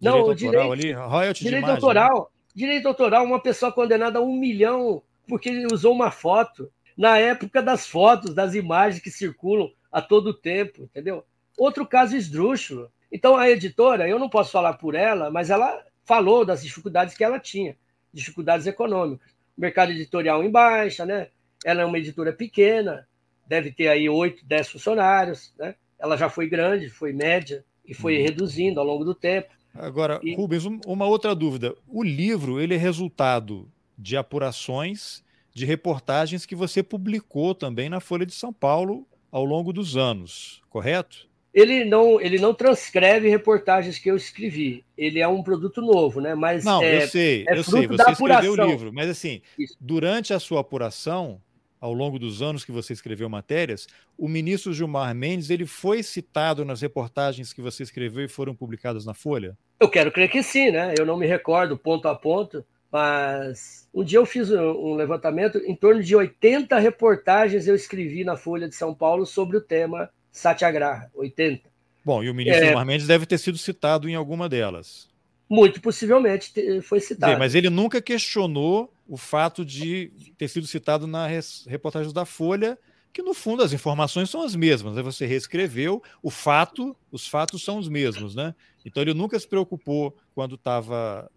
Não, direito, direito autoral ali, royalty direito de imagem, né? Direito autoral, uma pessoa condenada a um milhão porque ele usou uma foto. Na época das fotos, das imagens que circulam a todo tempo, entendeu? Outro caso esdrúxulo. Então, a editora, eu não posso falar por ela, mas ela falou das dificuldades que ela tinha, dificuldades econômicas. O mercado editorial em baixa, né? Ela é uma editora pequena, deve ter aí oito, dez funcionários, né? Ela já foi grande, foi média e foi uhum. reduzindo ao longo do tempo. Agora, e... Rubens, uma outra dúvida. O livro ele é resultado de apurações, de reportagens que você publicou também na Folha de São Paulo ao longo dos anos, correto? Ele não, ele não transcreve reportagens que eu escrevi. Ele é um produto novo, né? Mas não, é, eu sei, é eu sei. Você escreveu o livro, mas assim, Isso. durante a sua apuração, ao longo dos anos que você escreveu matérias, o ministro Gilmar Mendes ele foi citado nas reportagens que você escreveu e foram publicadas na Folha? Eu quero crer que sim, né? Eu não me recordo ponto a ponto, mas um dia eu fiz um levantamento, em torno de 80 reportagens eu escrevi na Folha de São Paulo sobre o tema Satyagraha, 80. Bom, e o ministro é... Gilmar Mendes deve ter sido citado em alguma delas. Muito possivelmente foi citado. mas ele nunca questionou o fato de ter sido citado na reportagem da Folha, que no fundo as informações são as mesmas. Né? Você reescreveu, o fato, os fatos são os mesmos, né? Então ele nunca se preocupou quando estava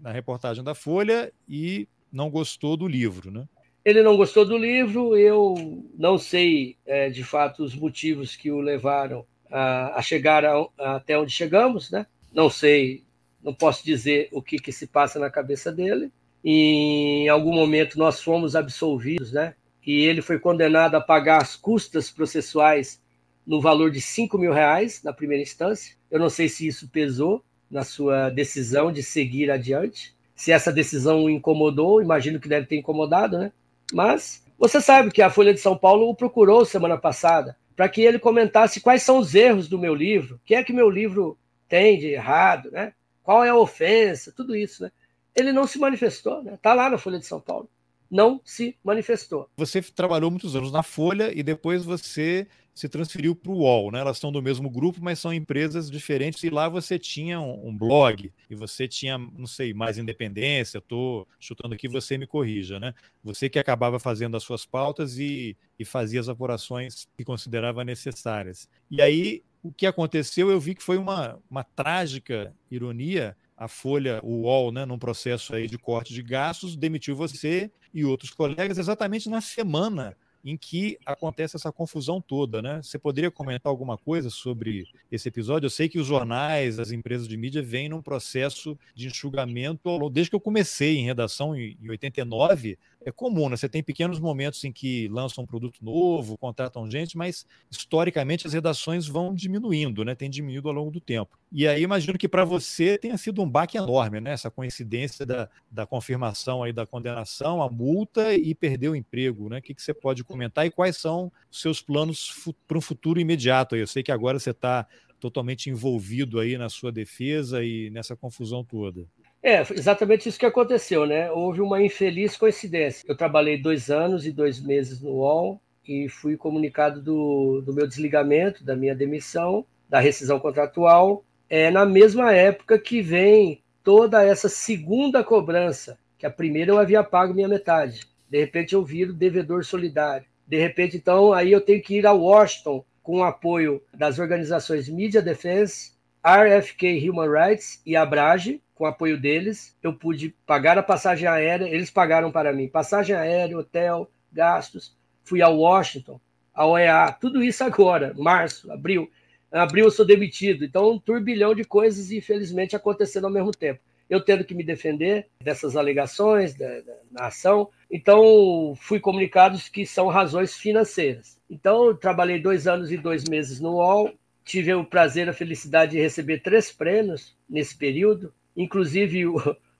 na reportagem da Folha e não gostou do livro, né? Ele não gostou do livro, eu não sei é, de fato os motivos que o levaram a, a chegar a, a, até onde chegamos, né? Não sei não posso dizer o que, que se passa na cabeça dele. Em algum momento nós fomos absolvidos, né? E ele foi condenado a pagar as custas processuais no valor de 5 mil reais na primeira instância. Eu não sei se isso pesou na sua decisão de seguir adiante. Se essa decisão o incomodou, imagino que deve ter incomodado, né? Mas você sabe que a Folha de São Paulo o procurou semana passada para que ele comentasse quais são os erros do meu livro, o que é que meu livro tem de errado, né? qual é a ofensa, tudo isso, né? Ele não se manifestou, né? Tá lá na Folha de São Paulo. Não se manifestou. Você trabalhou muitos anos na Folha e depois você se transferiu para o UOL, né? Elas são do mesmo grupo, mas são empresas diferentes. E lá você tinha um, um blog e você tinha, não sei, mais independência. Estou chutando aqui, você me corrija, né? Você que acabava fazendo as suas pautas e, e fazia as apurações que considerava necessárias. E aí o que aconteceu, eu vi que foi uma, uma trágica ironia. A Folha, o UOL, né, num processo aí de corte de gastos, demitiu você e outros colegas exatamente na semana em que acontece essa confusão toda, né? Você poderia comentar alguma coisa sobre esse episódio? Eu sei que os jornais, as empresas de mídia vêm num processo de enxugamento desde que eu comecei em redação em 89, é comum, né? Você tem pequenos momentos em que lançam um produto novo, contratam gente, mas historicamente as redações vão diminuindo, né? Tem diminuído ao longo do tempo. E aí imagino que para você tenha sido um baque enorme, né? Essa coincidência da, da confirmação aí da condenação, a multa e perder o emprego, né? O que, que você pode comentar e quais são os seus planos para um futuro imediato? Eu sei que agora você está totalmente envolvido aí na sua defesa e nessa confusão toda. É, exatamente isso que aconteceu, né? Houve uma infeliz coincidência. Eu trabalhei dois anos e dois meses no UOL e fui comunicado do, do meu desligamento, da minha demissão, da rescisão contratual, é na mesma época que vem toda essa segunda cobrança, que a primeira eu havia pago minha metade. De repente eu viro devedor solidário. De repente, então, aí eu tenho que ir a Washington com o apoio das organizações Media Defense, RFK Human Rights e Abrage, com apoio deles, eu pude pagar a passagem aérea, eles pagaram para mim passagem aérea, hotel, gastos. Fui a Washington, a OEA, tudo isso agora, março, abril. Abril eu sou demitido. Então, um turbilhão de coisas, infelizmente, acontecendo ao mesmo tempo. Eu tendo que me defender dessas alegações da, da, da ação. Então, fui comunicado que são razões financeiras. Então, trabalhei dois anos e dois meses no UOL, tive o prazer, a felicidade de receber três prêmios nesse período inclusive o,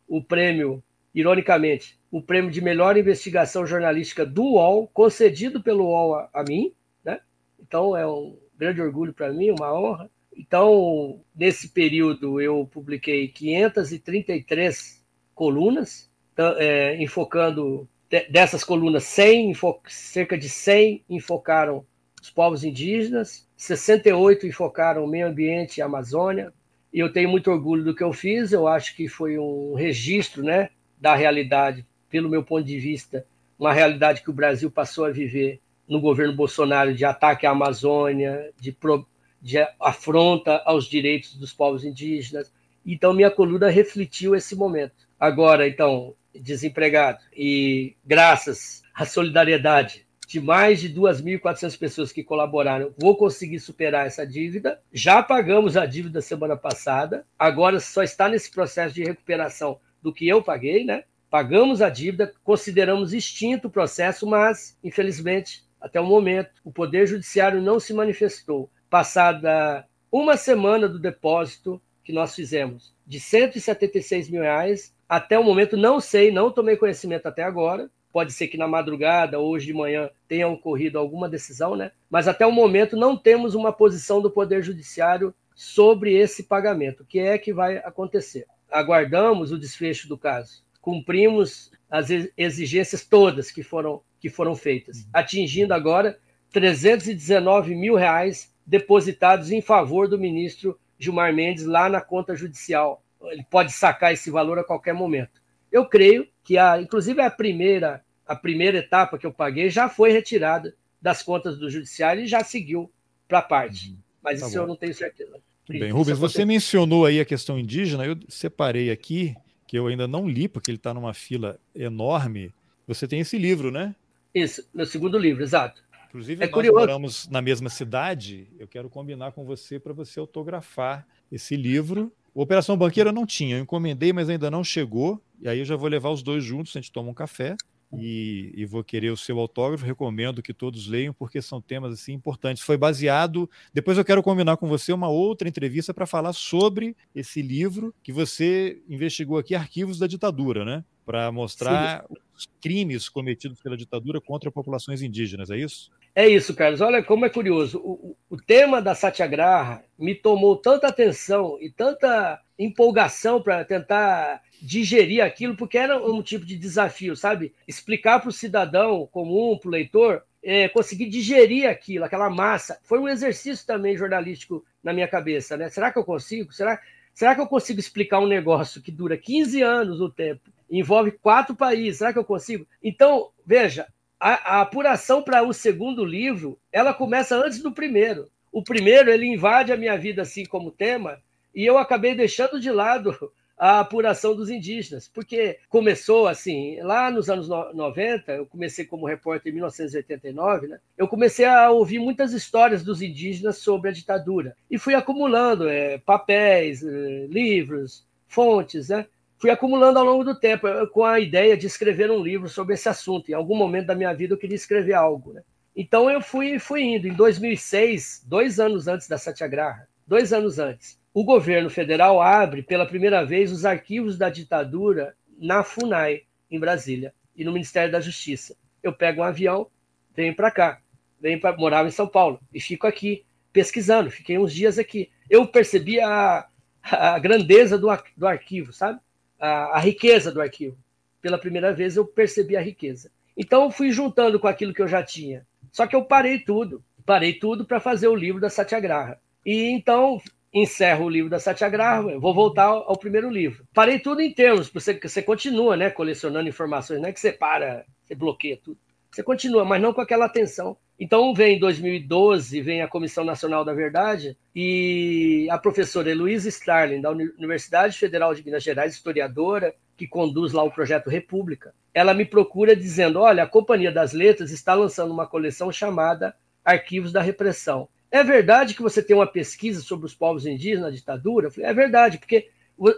o prêmio, ironicamente, o prêmio de melhor investigação jornalística do UOL, concedido pelo UOL a, a mim, né? Então é um grande orgulho para mim, uma honra. Então, nesse período, eu publiquei 533 colunas, é, enfocando dessas colunas, 100, cerca de 100 enfocaram os povos indígenas, 68 enfocaram o meio ambiente e a Amazônia, e eu tenho muito orgulho do que eu fiz. Eu acho que foi um registro né, da realidade, pelo meu ponto de vista, uma realidade que o Brasil passou a viver no governo Bolsonaro de ataque à Amazônia, de, pro, de afronta aos direitos dos povos indígenas. Então, minha coluna refletiu esse momento. Agora, então, desempregado, e graças à solidariedade de mais de 2.400 pessoas que colaboraram, vou conseguir superar essa dívida. Já pagamos a dívida semana passada, agora só está nesse processo de recuperação do que eu paguei, né? Pagamos a dívida, consideramos extinto o processo, mas, infelizmente, até o momento, o Poder Judiciário não se manifestou. Passada uma semana do depósito que nós fizemos, de 176 mil reais, até o momento não sei, não tomei conhecimento até agora, Pode ser que na madrugada, hoje de manhã, tenha ocorrido alguma decisão, né? Mas até o momento não temos uma posição do Poder Judiciário sobre esse pagamento. O que é que vai acontecer? Aguardamos o desfecho do caso. Cumprimos as exigências todas que foram, que foram feitas, atingindo agora 319 mil reais depositados em favor do ministro Gilmar Mendes lá na conta judicial. Ele pode sacar esse valor a qualquer momento. Eu creio que a, inclusive a primeira, a primeira etapa que eu paguei já foi retirada das contas do judiciário e já seguiu para a parte. Uhum. Mas tá isso bom. eu não tenho certeza. Tudo bem, Rubens, você mencionou aí a questão indígena, eu separei aqui, que eu ainda não li, porque ele está numa fila enorme. Você tem esse livro, né? Isso, meu segundo livro, exato. Inclusive, é nós curioso. moramos na mesma cidade. Eu quero combinar com você para você autografar esse livro. O Operação Banqueira não tinha, eu encomendei, mas ainda não chegou. E aí eu já vou levar os dois juntos, a gente toma um café e, e, vou querer o seu autógrafo. Recomendo que todos leiam, porque são temas assim importantes. Foi baseado. Depois eu quero combinar com você uma outra entrevista para falar sobre esse livro que você investigou aqui, Arquivos da Ditadura, né? Para mostrar Sim. os crimes cometidos pela ditadura contra populações indígenas, é isso? É isso, Carlos. Olha como é curioso. O, o tema da Satyagraha me tomou tanta atenção e tanta empolgação para tentar digerir aquilo, porque era um tipo de desafio, sabe? Explicar para o cidadão comum, para o leitor, é, conseguir digerir aquilo, aquela massa. Foi um exercício também jornalístico na minha cabeça, né? Será que eu consigo? Será, será que eu consigo explicar um negócio que dura 15 anos no tempo, envolve quatro países? Será que eu consigo? Então, veja, a, a apuração para o segundo livro, ela começa antes do primeiro. O primeiro, ele invade a minha vida assim como tema, e eu acabei deixando de lado a apuração dos indígenas, porque começou assim, lá nos anos 90, eu comecei como repórter em 1989, né? Eu comecei a ouvir muitas histórias dos indígenas sobre a ditadura e fui acumulando é, papéis, é, livros, fontes, né? Fui acumulando ao longo do tempo com a ideia de escrever um livro sobre esse assunto. Em algum momento da minha vida eu queria escrever algo, né? Então eu fui, fui indo. Em 2006, dois anos antes da Satyagraha, dois anos antes, o governo federal abre pela primeira vez os arquivos da ditadura na FUNAI, em Brasília, e no Ministério da Justiça. Eu pego um avião, venho para cá, venho para morar em São Paulo e fico aqui pesquisando. Fiquei uns dias aqui. Eu percebi a, a grandeza do, do arquivo, sabe? A, a riqueza do arquivo. Pela primeira vez eu percebi a riqueza. Então fui juntando com aquilo que eu já tinha. Só que eu parei tudo. Parei tudo para fazer o livro da Satyagraha. E então encerro o livro da Satyagraha, vou voltar ao, primeiro livro. Parei tudo em termos, você, você continua né, colecionando informações, não é que você para, você bloqueia tudo. Você continua, mas não com aquela atenção. Então vem 2012, vem a Comissão Nacional da Verdade e a professora Heloísa Starling, da Universidade Federal de Minas Gerais, historiadora, que conduz lá o projeto República, ela me procura dizendo: olha, a Companhia das Letras está lançando uma coleção chamada Arquivos da Repressão. É verdade que você tem uma pesquisa sobre os povos indígenas na ditadura? Eu falei, é verdade, porque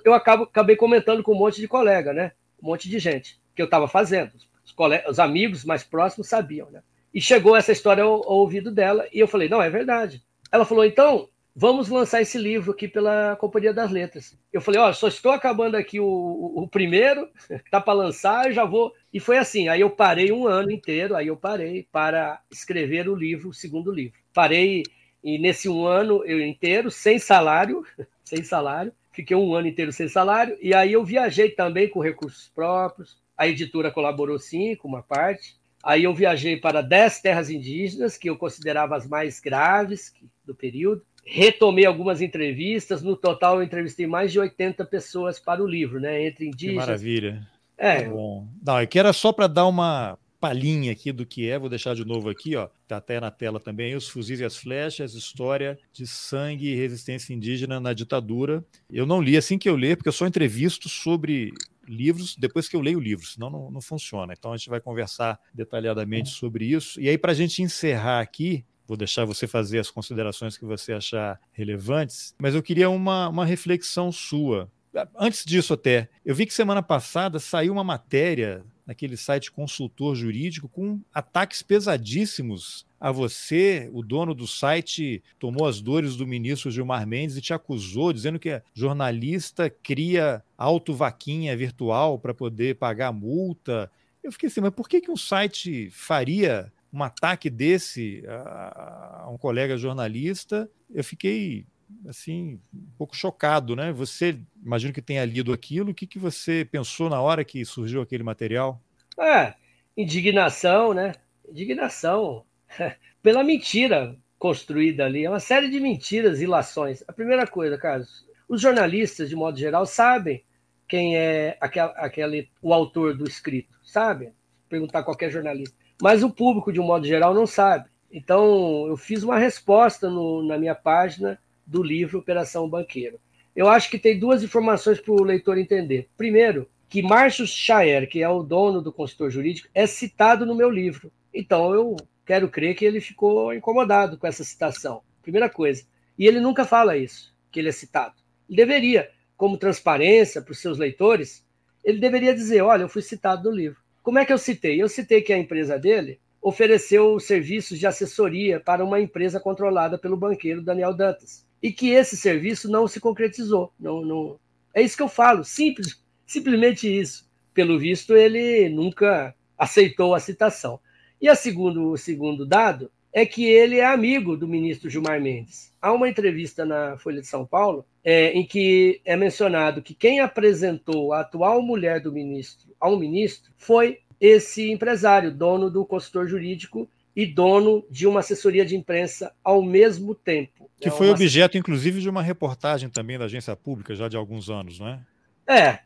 eu acabo, acabei comentando com um monte de colega, né? Um monte de gente que eu estava fazendo. Os, os, amigos mais próximos sabiam, né? E chegou essa história ao, ao ouvido dela e eu falei, não, é verdade. Ela falou, então, vamos lançar esse livro aqui pela Companhia das Letras. Eu falei, ó, só estou acabando aqui o, o, o primeiro, tá para lançar, já vou. E foi assim, aí eu parei um ano inteiro, aí eu parei para escrever o livro, o segundo livro. Parei e nesse um ano eu inteiro, sem salário, sem salário, fiquei um ano inteiro sem salário, e aí eu viajei também com recursos próprios, a editora colaborou sim, com uma parte, aí eu viajei para dez terras indígenas, que eu considerava as mais graves do período, retomei algumas entrevistas, no total eu entrevistei mais de 80 pessoas para o livro, né, entre indígenas... Que maravilha. É. Tá bom. Não, é que era só para dar uma palhinha aqui do que é, vou deixar de novo aqui, ó, tá até na tela também, os fuzis e as flechas, história de sangue e resistência indígena na ditadura. Eu não li assim que eu ler, porque eu só entrevisto sobre livros depois que eu leio o livro, senão não, não funciona. Então a gente vai conversar detalhadamente sobre isso. E aí, para a gente encerrar aqui, vou deixar você fazer as considerações que você achar relevantes, mas eu queria uma, uma reflexão sua. Antes disso, até, eu vi que semana passada saiu uma matéria naquele site consultor jurídico com ataques pesadíssimos a você. O dono do site tomou as dores do ministro Gilmar Mendes e te acusou, dizendo que jornalista cria auto-vaquinha virtual para poder pagar multa. Eu fiquei assim, mas por que, que um site faria um ataque desse a, a um colega jornalista? Eu fiquei assim, um pouco chocado, né? Você, imagino que tenha lido aquilo, o que, que você pensou na hora que surgiu aquele material? É, indignação, né? Indignação pela mentira construída ali. É uma série de mentiras e ilações. A primeira coisa, Carlos, os jornalistas, de modo geral, sabem quem é aquele, aquele, o autor do escrito, sabe? Perguntar qualquer jornalista. Mas o público, de um modo geral, não sabe. Então, eu fiz uma resposta no, na minha página do livro Operação Banqueiro. Eu acho que tem duas informações para o leitor entender. Primeiro, que Márcio Schaer, que é o dono do consultor jurídico, é citado no meu livro. Então eu quero crer que ele ficou incomodado com essa citação. Primeira coisa. E ele nunca fala isso, que ele é citado. Ele deveria, como transparência para os seus leitores, ele deveria dizer: olha, eu fui citado no livro. Como é que eu citei? Eu citei que a empresa dele ofereceu serviços de assessoria para uma empresa controlada pelo banqueiro Daniel Dantas e que esse serviço não se concretizou. Não, não... É isso que eu falo, simples, simplesmente isso. Pelo visto, ele nunca aceitou a citação. E a segundo, o segundo dado é que ele é amigo do ministro Gilmar Mendes. Há uma entrevista na Folha de São Paulo é, em que é mencionado que quem apresentou a atual mulher do ministro ao ministro foi esse empresário, dono do consultor jurídico e dono de uma assessoria de imprensa ao mesmo tempo. Que é foi uma... objeto, inclusive, de uma reportagem também da agência pública já de alguns anos, não é? É.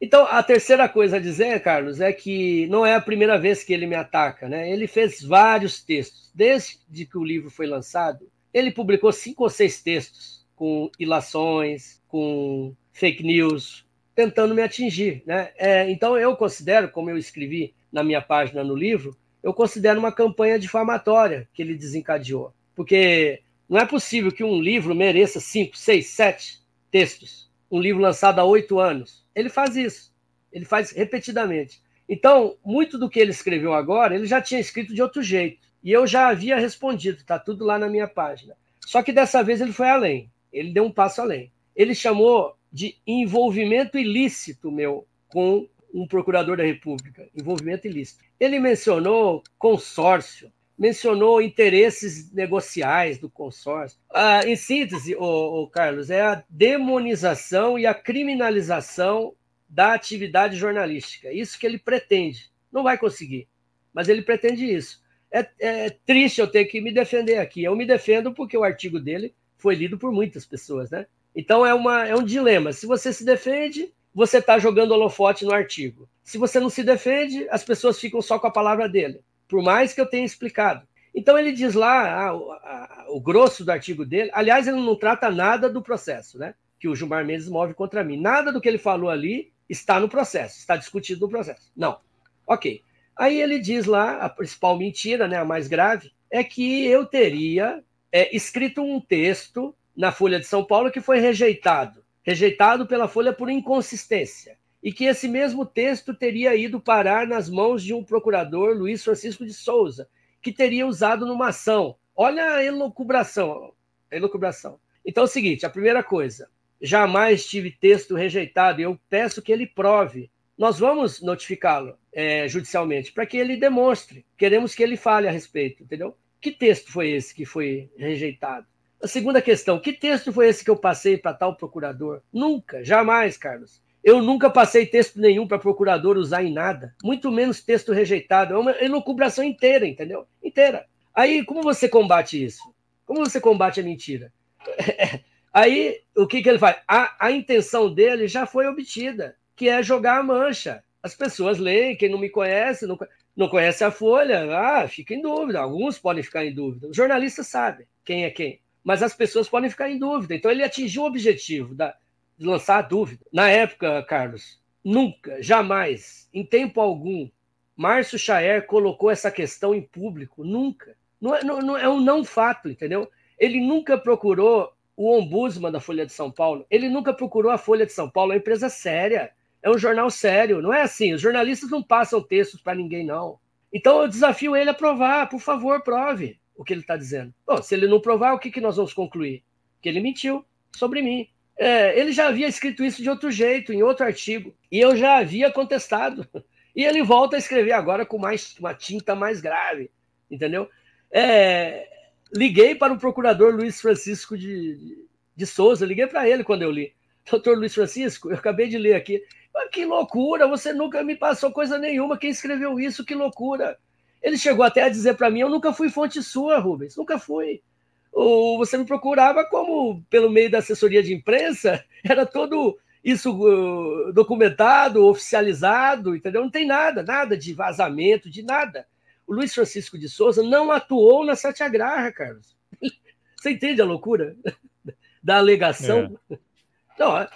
Então, a terceira coisa a dizer, Carlos, é que não é a primeira vez que ele me ataca, né? Ele fez vários textos. Desde que o livro foi lançado, ele publicou cinco ou seis textos com ilações, com fake news, tentando me atingir. Né? É, então, eu considero, como eu escrevi na minha página no livro, eu considero uma campanha difamatória que ele desencadeou. Porque não é possível que um livro mereça cinco, seis, sete textos. Um livro lançado há oito anos. Ele faz isso. Ele faz repetidamente. Então, muito do que ele escreveu agora, ele já tinha escrito de outro jeito. E eu já havia respondido, está tudo lá na minha página. Só que dessa vez ele foi além. Ele deu um passo além. Ele chamou de envolvimento ilícito meu com um procurador da República, envolvimento ilícito. Ele mencionou consórcio, mencionou interesses negociais do consórcio. Ah, em síntese, o Carlos, é a demonização e a criminalização da atividade jornalística. Isso que ele pretende. Não vai conseguir, mas ele pretende isso. É, é triste eu ter que me defender aqui. Eu me defendo porque o artigo dele foi lido por muitas pessoas, né? Então é, uma, é um dilema. Se você se defende, você está jogando holofote no artigo. Se você não se defende, as pessoas ficam só com a palavra dele, por mais que eu tenha explicado. Então ele diz lá, ah, o grosso do artigo dele, aliás, ele não trata nada do processo, né? Que o Gilmar Mendes move contra mim. Nada do que ele falou ali está no processo, está discutido no processo. Não. Ok. Aí ele diz lá, a principal mentira, né, a mais grave, é que eu teria é, escrito um texto na Folha de São Paulo que foi rejeitado, rejeitado pela Folha por inconsistência, e que esse mesmo texto teria ido parar nas mãos de um procurador, Luiz Francisco de Souza, que teria usado numa ação. Olha a elucubração, a elucubração. Então é o seguinte, a primeira coisa, jamais tive texto rejeitado, eu peço que ele prove. Nós vamos notificá-lo é, judicialmente para que ele demonstre. Queremos que ele fale a respeito, entendeu? Que texto foi esse que foi rejeitado? A segunda questão, que texto foi esse que eu passei para tal procurador? Nunca, jamais, Carlos. Eu nunca passei texto nenhum para procurador usar em nada, muito menos texto rejeitado. É uma elucubração inteira, entendeu? Inteira. Aí, como você combate isso? Como você combate a mentira? Aí, o que, que ele faz? A, a intenção dele já foi obtida, que é jogar a mancha. As pessoas leem, quem não me conhece, não, não conhece a Folha, ah, fica em dúvida. Alguns podem ficar em dúvida. Os jornalistas sabem quem é quem mas as pessoas podem ficar em dúvida. Então ele atingiu o objetivo da, lançar a dúvida. Na época, Carlos, nunca, jamais, em tempo algum, Márcio Chaer colocou essa questão em público. Nunca. Não é, não, é um não fato, entendeu? Ele nunca procurou o ombudsman da Folha de São Paulo. Ele nunca procurou a Folha de São Paulo. É uma empresa séria. É um jornal sério. Não é assim. Os jornalistas não passam textos para ninguém, não. Então eu desafio ele a provar. Por favor, prove o que ele está dizendo. Bom, se ele não provar, o que, que nós vamos concluir? Que ele mentiu sobre mim. É, ele já havia escrito isso de outro jeito, em outro artigo, e eu já havia contestado. E ele volta a escrever agora com mais, uma tinta mais grave, entendeu? É, liguei para o procurador Luiz Francisco de, de, de Souza, liguei para ele quando eu li. Doutor Luiz Francisco, eu acabei de ler aqui. Que loucura, você nunca me passou coisa nenhuma. Quem escreveu isso? Que loucura. Ele chegou até a dizer para mim: Eu nunca fui fonte sua, Rubens, nunca fui. Ou você me procurava como, pelo meio da assessoria de imprensa, era todo isso uh, documentado, oficializado, entendeu? Não tem nada, nada de vazamento, de nada. O Luiz Francisco de Souza não atuou na Satyagraha, Carlos. Você entende a loucura da alegação? É. Não, é,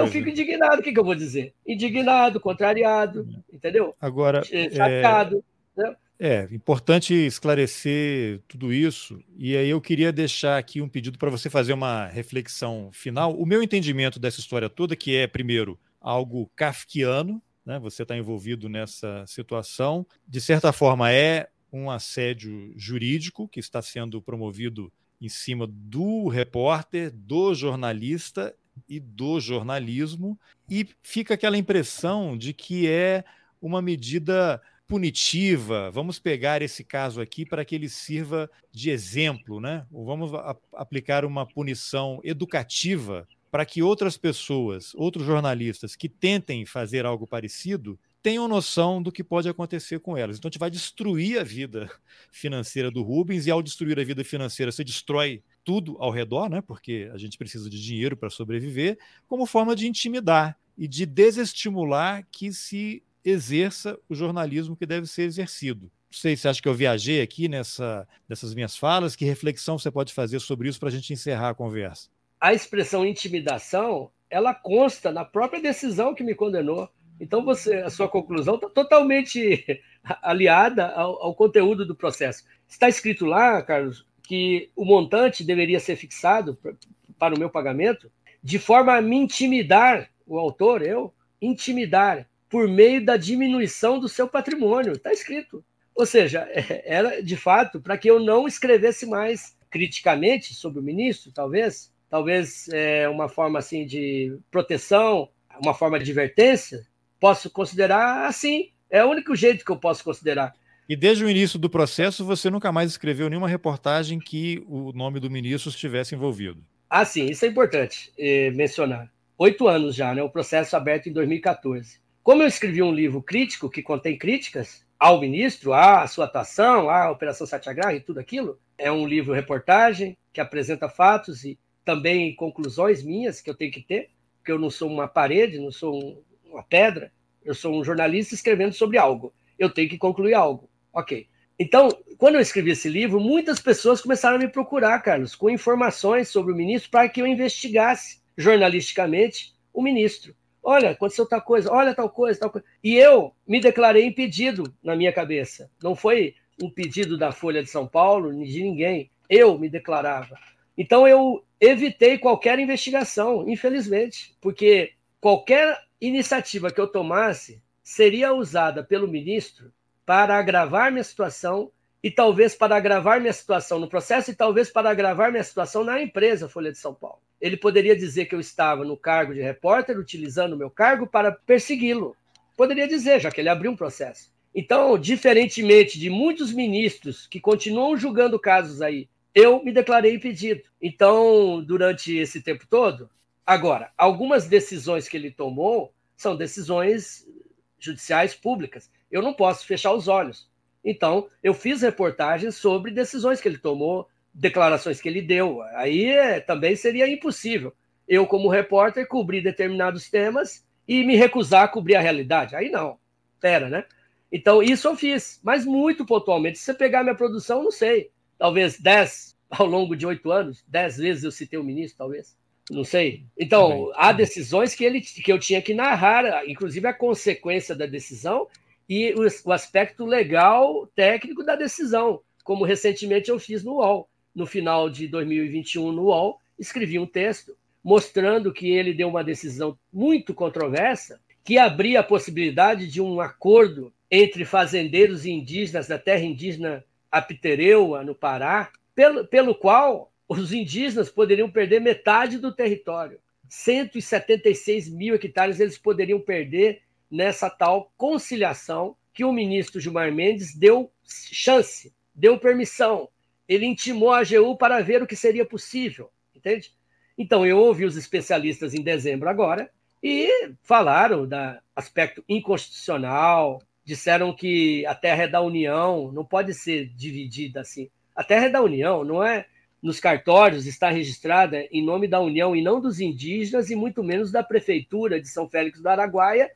eu fico indignado, o que, que, eu vou dizer? Indignado, contrariado, entendeu? Agora, chateado. É... Né? É, importante esclarecer tudo isso. E aí eu queria deixar aqui um pedido para você fazer uma reflexão final. O meu entendimento dessa história toda, que é, primeiro, algo kafkiano, né? você está envolvido nessa situação, de certa forma é um assédio jurídico que está sendo promovido em cima do repórter, do jornalista e do jornalismo, e fica aquela impressão de que é uma medida punitiva. Vamos pegar esse caso aqui para que ele sirva de exemplo, né? Ou vamos aplicar uma punição educativa para que outras pessoas, outros jornalistas que tentem fazer algo parecido, tenham noção do que pode acontecer com elas. Então, a gente vai destruir a vida financeira do Rubens, e ao destruir a vida financeira, você destrói tudo ao redor, né? porque a gente precisa de dinheiro para sobreviver, como forma de intimidar e de desestimular que se exerça o jornalismo que deve ser exercido. Não sei se acha que eu viajei aqui nessa, nessas minhas falas. Que reflexão você pode fazer sobre isso para a gente encerrar a conversa? A expressão intimidação ela consta na própria decisão que me condenou. Então você, a sua conclusão está totalmente aliada ao, ao, conteúdo do processo. Está escrito lá, Carlos, que o montante deveria ser fixado para o meu pagamento de forma a me intimidar, o autor, eu, intimidar por meio da diminuição do seu patrimônio. Está escrito. Ou seja, era de fato para que eu não escrevesse mais criticamente sobre o ministro, talvez, talvez é, uma forma assim de proteção, uma forma de advertência, posso considerar assim. É o único jeito que eu posso considerar. E desde o início do processo, você nunca mais escreveu nenhuma reportagem que o nome do ministro estivesse envolvido. Ah, sim, isso é importante eh, mencionar. Oito anos já, né? O processo aberto em 2014. Como eu escrevi um livro crítico que contém críticas ao ministro, à sua atuação, à Operação Satyagraha e tudo aquilo, é um livro reportagem que apresenta fatos e também conclusões minhas que eu tenho que ter, porque eu não sou uma parede, não sou um, uma pedra, eu sou um jornalista escrevendo sobre algo. Eu tenho que concluir algo. Ok. Então, quando eu escrevi esse livro, muitas pessoas começaram a me procurar, Carlos, com informações sobre o ministro para que eu investigasse jornalisticamente o ministro. Olha, aconteceu tal coisa, olha tal coisa, tal coisa. E eu me declarei impedido na minha cabeça. Não foi um pedido da Folha de São Paulo, de ninguém. Eu me declarava. Então eu evitei qualquer investigação, infelizmente, porque qualquer iniciativa que eu tomasse seria usada pelo ministro para agravar minha situação e talvez para agravar minha situação no processo e talvez para agravar minha situação na empresa Folha de São Paulo. Ele poderia dizer que eu estava no cargo de repórter, utilizando o meu cargo para persegui-lo. Poderia dizer, já que ele abriu um processo. Então, diferentemente de muitos ministros que continuam julgando casos aí, eu me declarei impedido. Então, durante esse tempo todo, Agora, algumas decisões que ele tomou são decisões judiciais públicas. Eu não posso fechar os olhos. Então, eu fiz reportagens sobre decisões que ele tomou, declarações que ele deu. Aí é, também seria impossível eu, como repórter, cobrir determinados temas e me recusar a cobrir a realidade. Aí não. Pera, né? Então, isso eu fiz, mas muito pontualmente. Se você pegar minha produção, não sei. Talvez 10 ao longo de oito anos, 10 vezes eu citei o ministro, talvez. Não sei. Então, há decisões que, ele, que eu tinha que narrar, inclusive a consequência da decisão e o, o aspecto legal, técnico da decisão, como recentemente eu fiz no UOL. No final de 2021, no UOL, escrevi um texto mostrando que ele deu uma decisão muito controversa, que abria a possibilidade de um acordo entre fazendeiros indígenas da terra indígena Apitereua, no Pará, pelo, pelo qual os indígenas poderiam perder metade do território. 176 mil hectares eles poderiam perder nessa tal conciliação que o ministro Gilmar Mendes deu chance, deu permissão. Ele intimou a AGU para ver o que seria possível, entende? Então, eu ouvi os especialistas em dezembro agora e falaram do aspecto inconstitucional, disseram que a terra é da União, não pode ser dividida assim. A terra é da União, não é nos cartórios está registrada em nome da União e não dos indígenas, e muito menos da Prefeitura de São Félix do Araguaia,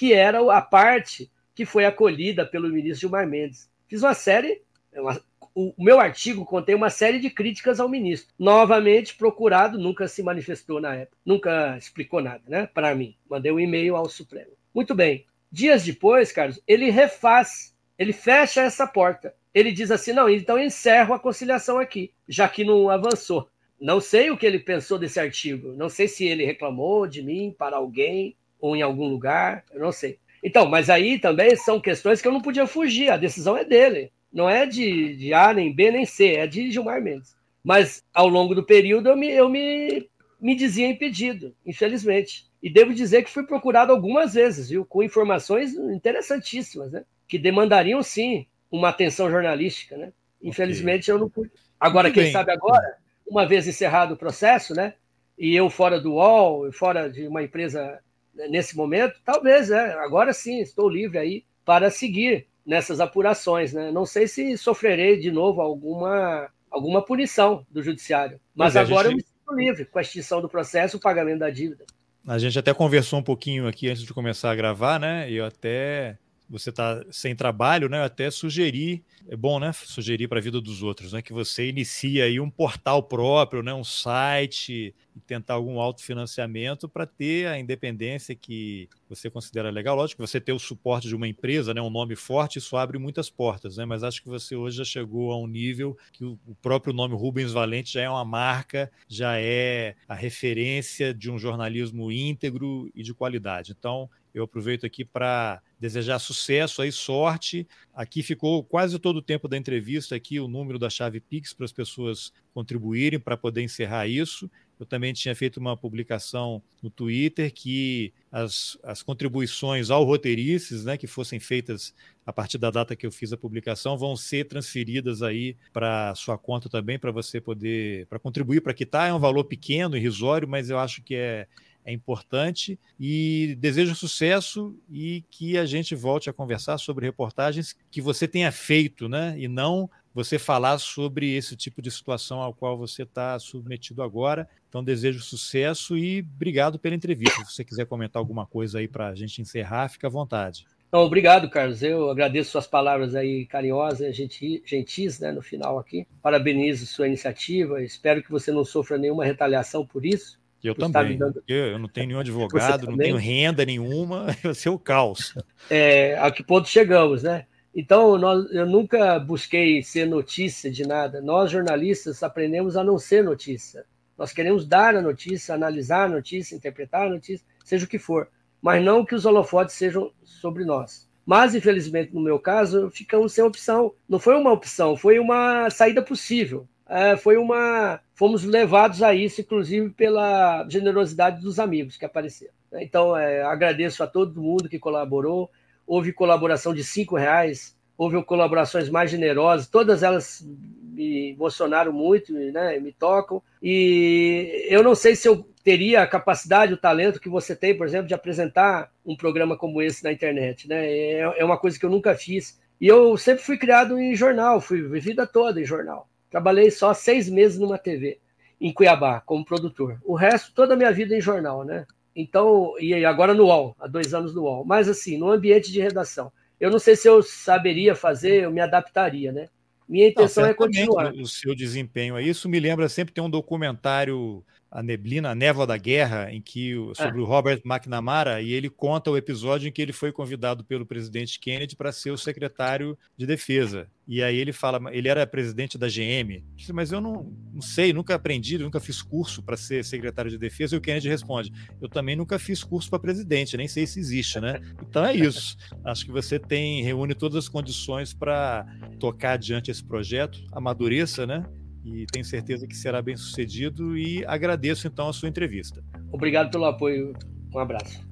que era a parte que foi acolhida pelo ministro Gilmar Mendes. Fiz uma série, uma, o meu artigo contém uma série de críticas ao ministro. Novamente procurado, nunca se manifestou na época, nunca explicou nada, né? Para mim. Mandei um e-mail ao Supremo. Muito bem. Dias depois, Carlos, ele refaz, ele fecha essa porta ele diz assim: não, então eu encerro a conciliação aqui, já que não avançou. Não sei o que ele pensou desse artigo, não sei se ele reclamou de mim para alguém ou em algum lugar, eu não sei. Então, mas aí também são questões que eu não podia fugir, a decisão é dele, não é de, de A, nem B, nem C, é de Gilmar Mendes. Mas ao longo do período eu me, eu me, me dizia impedido, infelizmente. E devo dizer que fui procurado algumas vezes, viu, com informações interessantíssimas, né? Que demandariam sim uma atenção jornalística, né? Infelizmente okay. eu não pude. Agora, Muito quem bem. sabe agora, uma vez encerrado o processo, né? E eu fora do UOL, fora de uma empresa nesse momento, talvez, né? Agora sim, estou livre aí para seguir nessas apurações, né? Não sei se sofrerei de novo alguma alguma punição do judiciário, mas, mas agora gente... eu me sinto livre com a extinção do processo, o pagamento da dívida. A gente até conversou um pouquinho aqui antes de começar a gravar, né? E eu até você está sem trabalho, né? Até sugerir, é bom, né? Sugerir para a vida dos outros, né? Que você inicie aí um portal próprio, né? Um site e tentar algum autofinanciamento para ter a independência que você considera legal. Lógico que você ter o suporte de uma empresa, né? Um nome forte, isso abre muitas portas, né? Mas acho que você hoje já chegou a um nível que o próprio nome Rubens Valente já é uma marca, já é a referência de um jornalismo íntegro e de qualidade. Então, eu aproveito aqui para desejar sucesso aí, sorte. Aqui ficou quase todo o tempo da entrevista aqui o número da chave Pix para as pessoas contribuírem para poder encerrar isso. Eu também tinha feito uma publicação no Twitter que as, as contribuições ao roteirices, né, que fossem feitas a partir da data que eu fiz a publicação, vão ser transferidas aí para sua conta também para você poder para contribuir para quitar. É um valor pequeno, irrisório, mas eu acho que é é importante e desejo sucesso e que a gente volte a conversar sobre reportagens que você tenha feito, né? E não você falar sobre esse tipo de situação ao qual você está submetido agora. Então, desejo sucesso e obrigado pela entrevista. Se você quiser comentar alguma coisa aí para a gente encerrar, fica à vontade. Não, obrigado, Carlos. Eu agradeço suas palavras aí carinhosas, gentis, né, no final aqui. Parabenizo sua iniciativa. Espero que você não sofra nenhuma retaliação por isso. Eu também. Dando... Eu, não tenho nenhum advogado, não tenho renda nenhuma, vai ser o caos. É, a que ponto chegamos, né? Então, nós, eu nunca busquei ser notícia de nada. Nós, jornalistas, aprendemos a não ser notícia. Nós queremos dar a notícia, analisar a notícia, interpretar a notícia, seja o que for, mas não que os holofotes sejam sobre nós. Mas, infelizmente, no meu caso, ficamos sem opção. Não foi uma opção, foi uma saída possível é, foi uma. Fomos levados a isso, inclusive pela generosidade dos amigos que apareceram. Então, é, agradeço a todo mundo que colaborou. Houve colaboração de cinco reais, houve colaborações mais generosas, todas elas me emocionaram muito, né, me tocam. E eu não sei se eu teria a capacidade, o talento que você tem, por exemplo, de apresentar um programa como esse na internet. Né? É, é uma coisa que eu nunca fiz. E eu sempre fui criado em jornal, fui vida toda em jornal. Trabalhei só seis meses numa TV, em Cuiabá, como produtor. O resto, toda a minha vida em jornal, né? Então, e agora no UOL, há dois anos no UOL. Mas assim, no ambiente de redação. Eu não sei se eu saberia fazer, eu me adaptaria, né? Minha intenção não, é continuar. O seu desempenho é isso. Me lembra sempre tem um documentário a neblina, a névoa da guerra, em que sobre é. o Robert McNamara, e ele conta o episódio em que ele foi convidado pelo presidente Kennedy para ser o secretário de defesa. E aí ele fala, ele era presidente da GM, mas eu não, não sei, nunca aprendi, nunca fiz curso para ser secretário de defesa. E o Kennedy responde: eu também nunca fiz curso para presidente, nem sei se existe, né? Então é isso. Acho que você tem reúne todas as condições para tocar adiante esse projeto, amadureça, né? E tenho certeza que será bem sucedido e agradeço então a sua entrevista. Obrigado pelo apoio. Um abraço.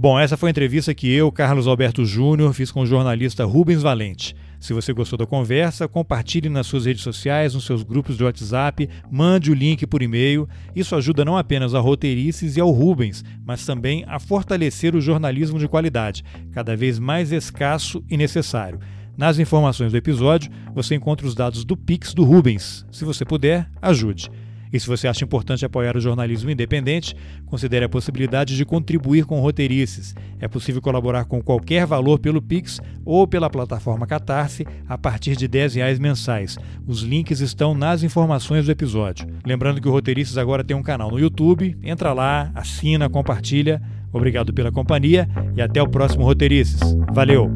Bom, essa foi a entrevista que eu, Carlos Alberto Júnior, fiz com o jornalista Rubens Valente. Se você gostou da conversa, compartilhe nas suas redes sociais, nos seus grupos de WhatsApp, mande o link por e-mail. Isso ajuda não apenas a Roteirices e ao Rubens, mas também a fortalecer o jornalismo de qualidade, cada vez mais escasso e necessário. Nas informações do episódio, você encontra os dados do Pix do Rubens. Se você puder, ajude. E se você acha importante apoiar o jornalismo independente, considere a possibilidade de contribuir com roteirices. É possível colaborar com qualquer valor pelo Pix ou pela plataforma Catarse a partir de R$ reais mensais. Os links estão nas informações do episódio. Lembrando que o Roteirices agora tem um canal no YouTube. Entra lá, assina, compartilha. Obrigado pela companhia e até o próximo Roteirices. Valeu!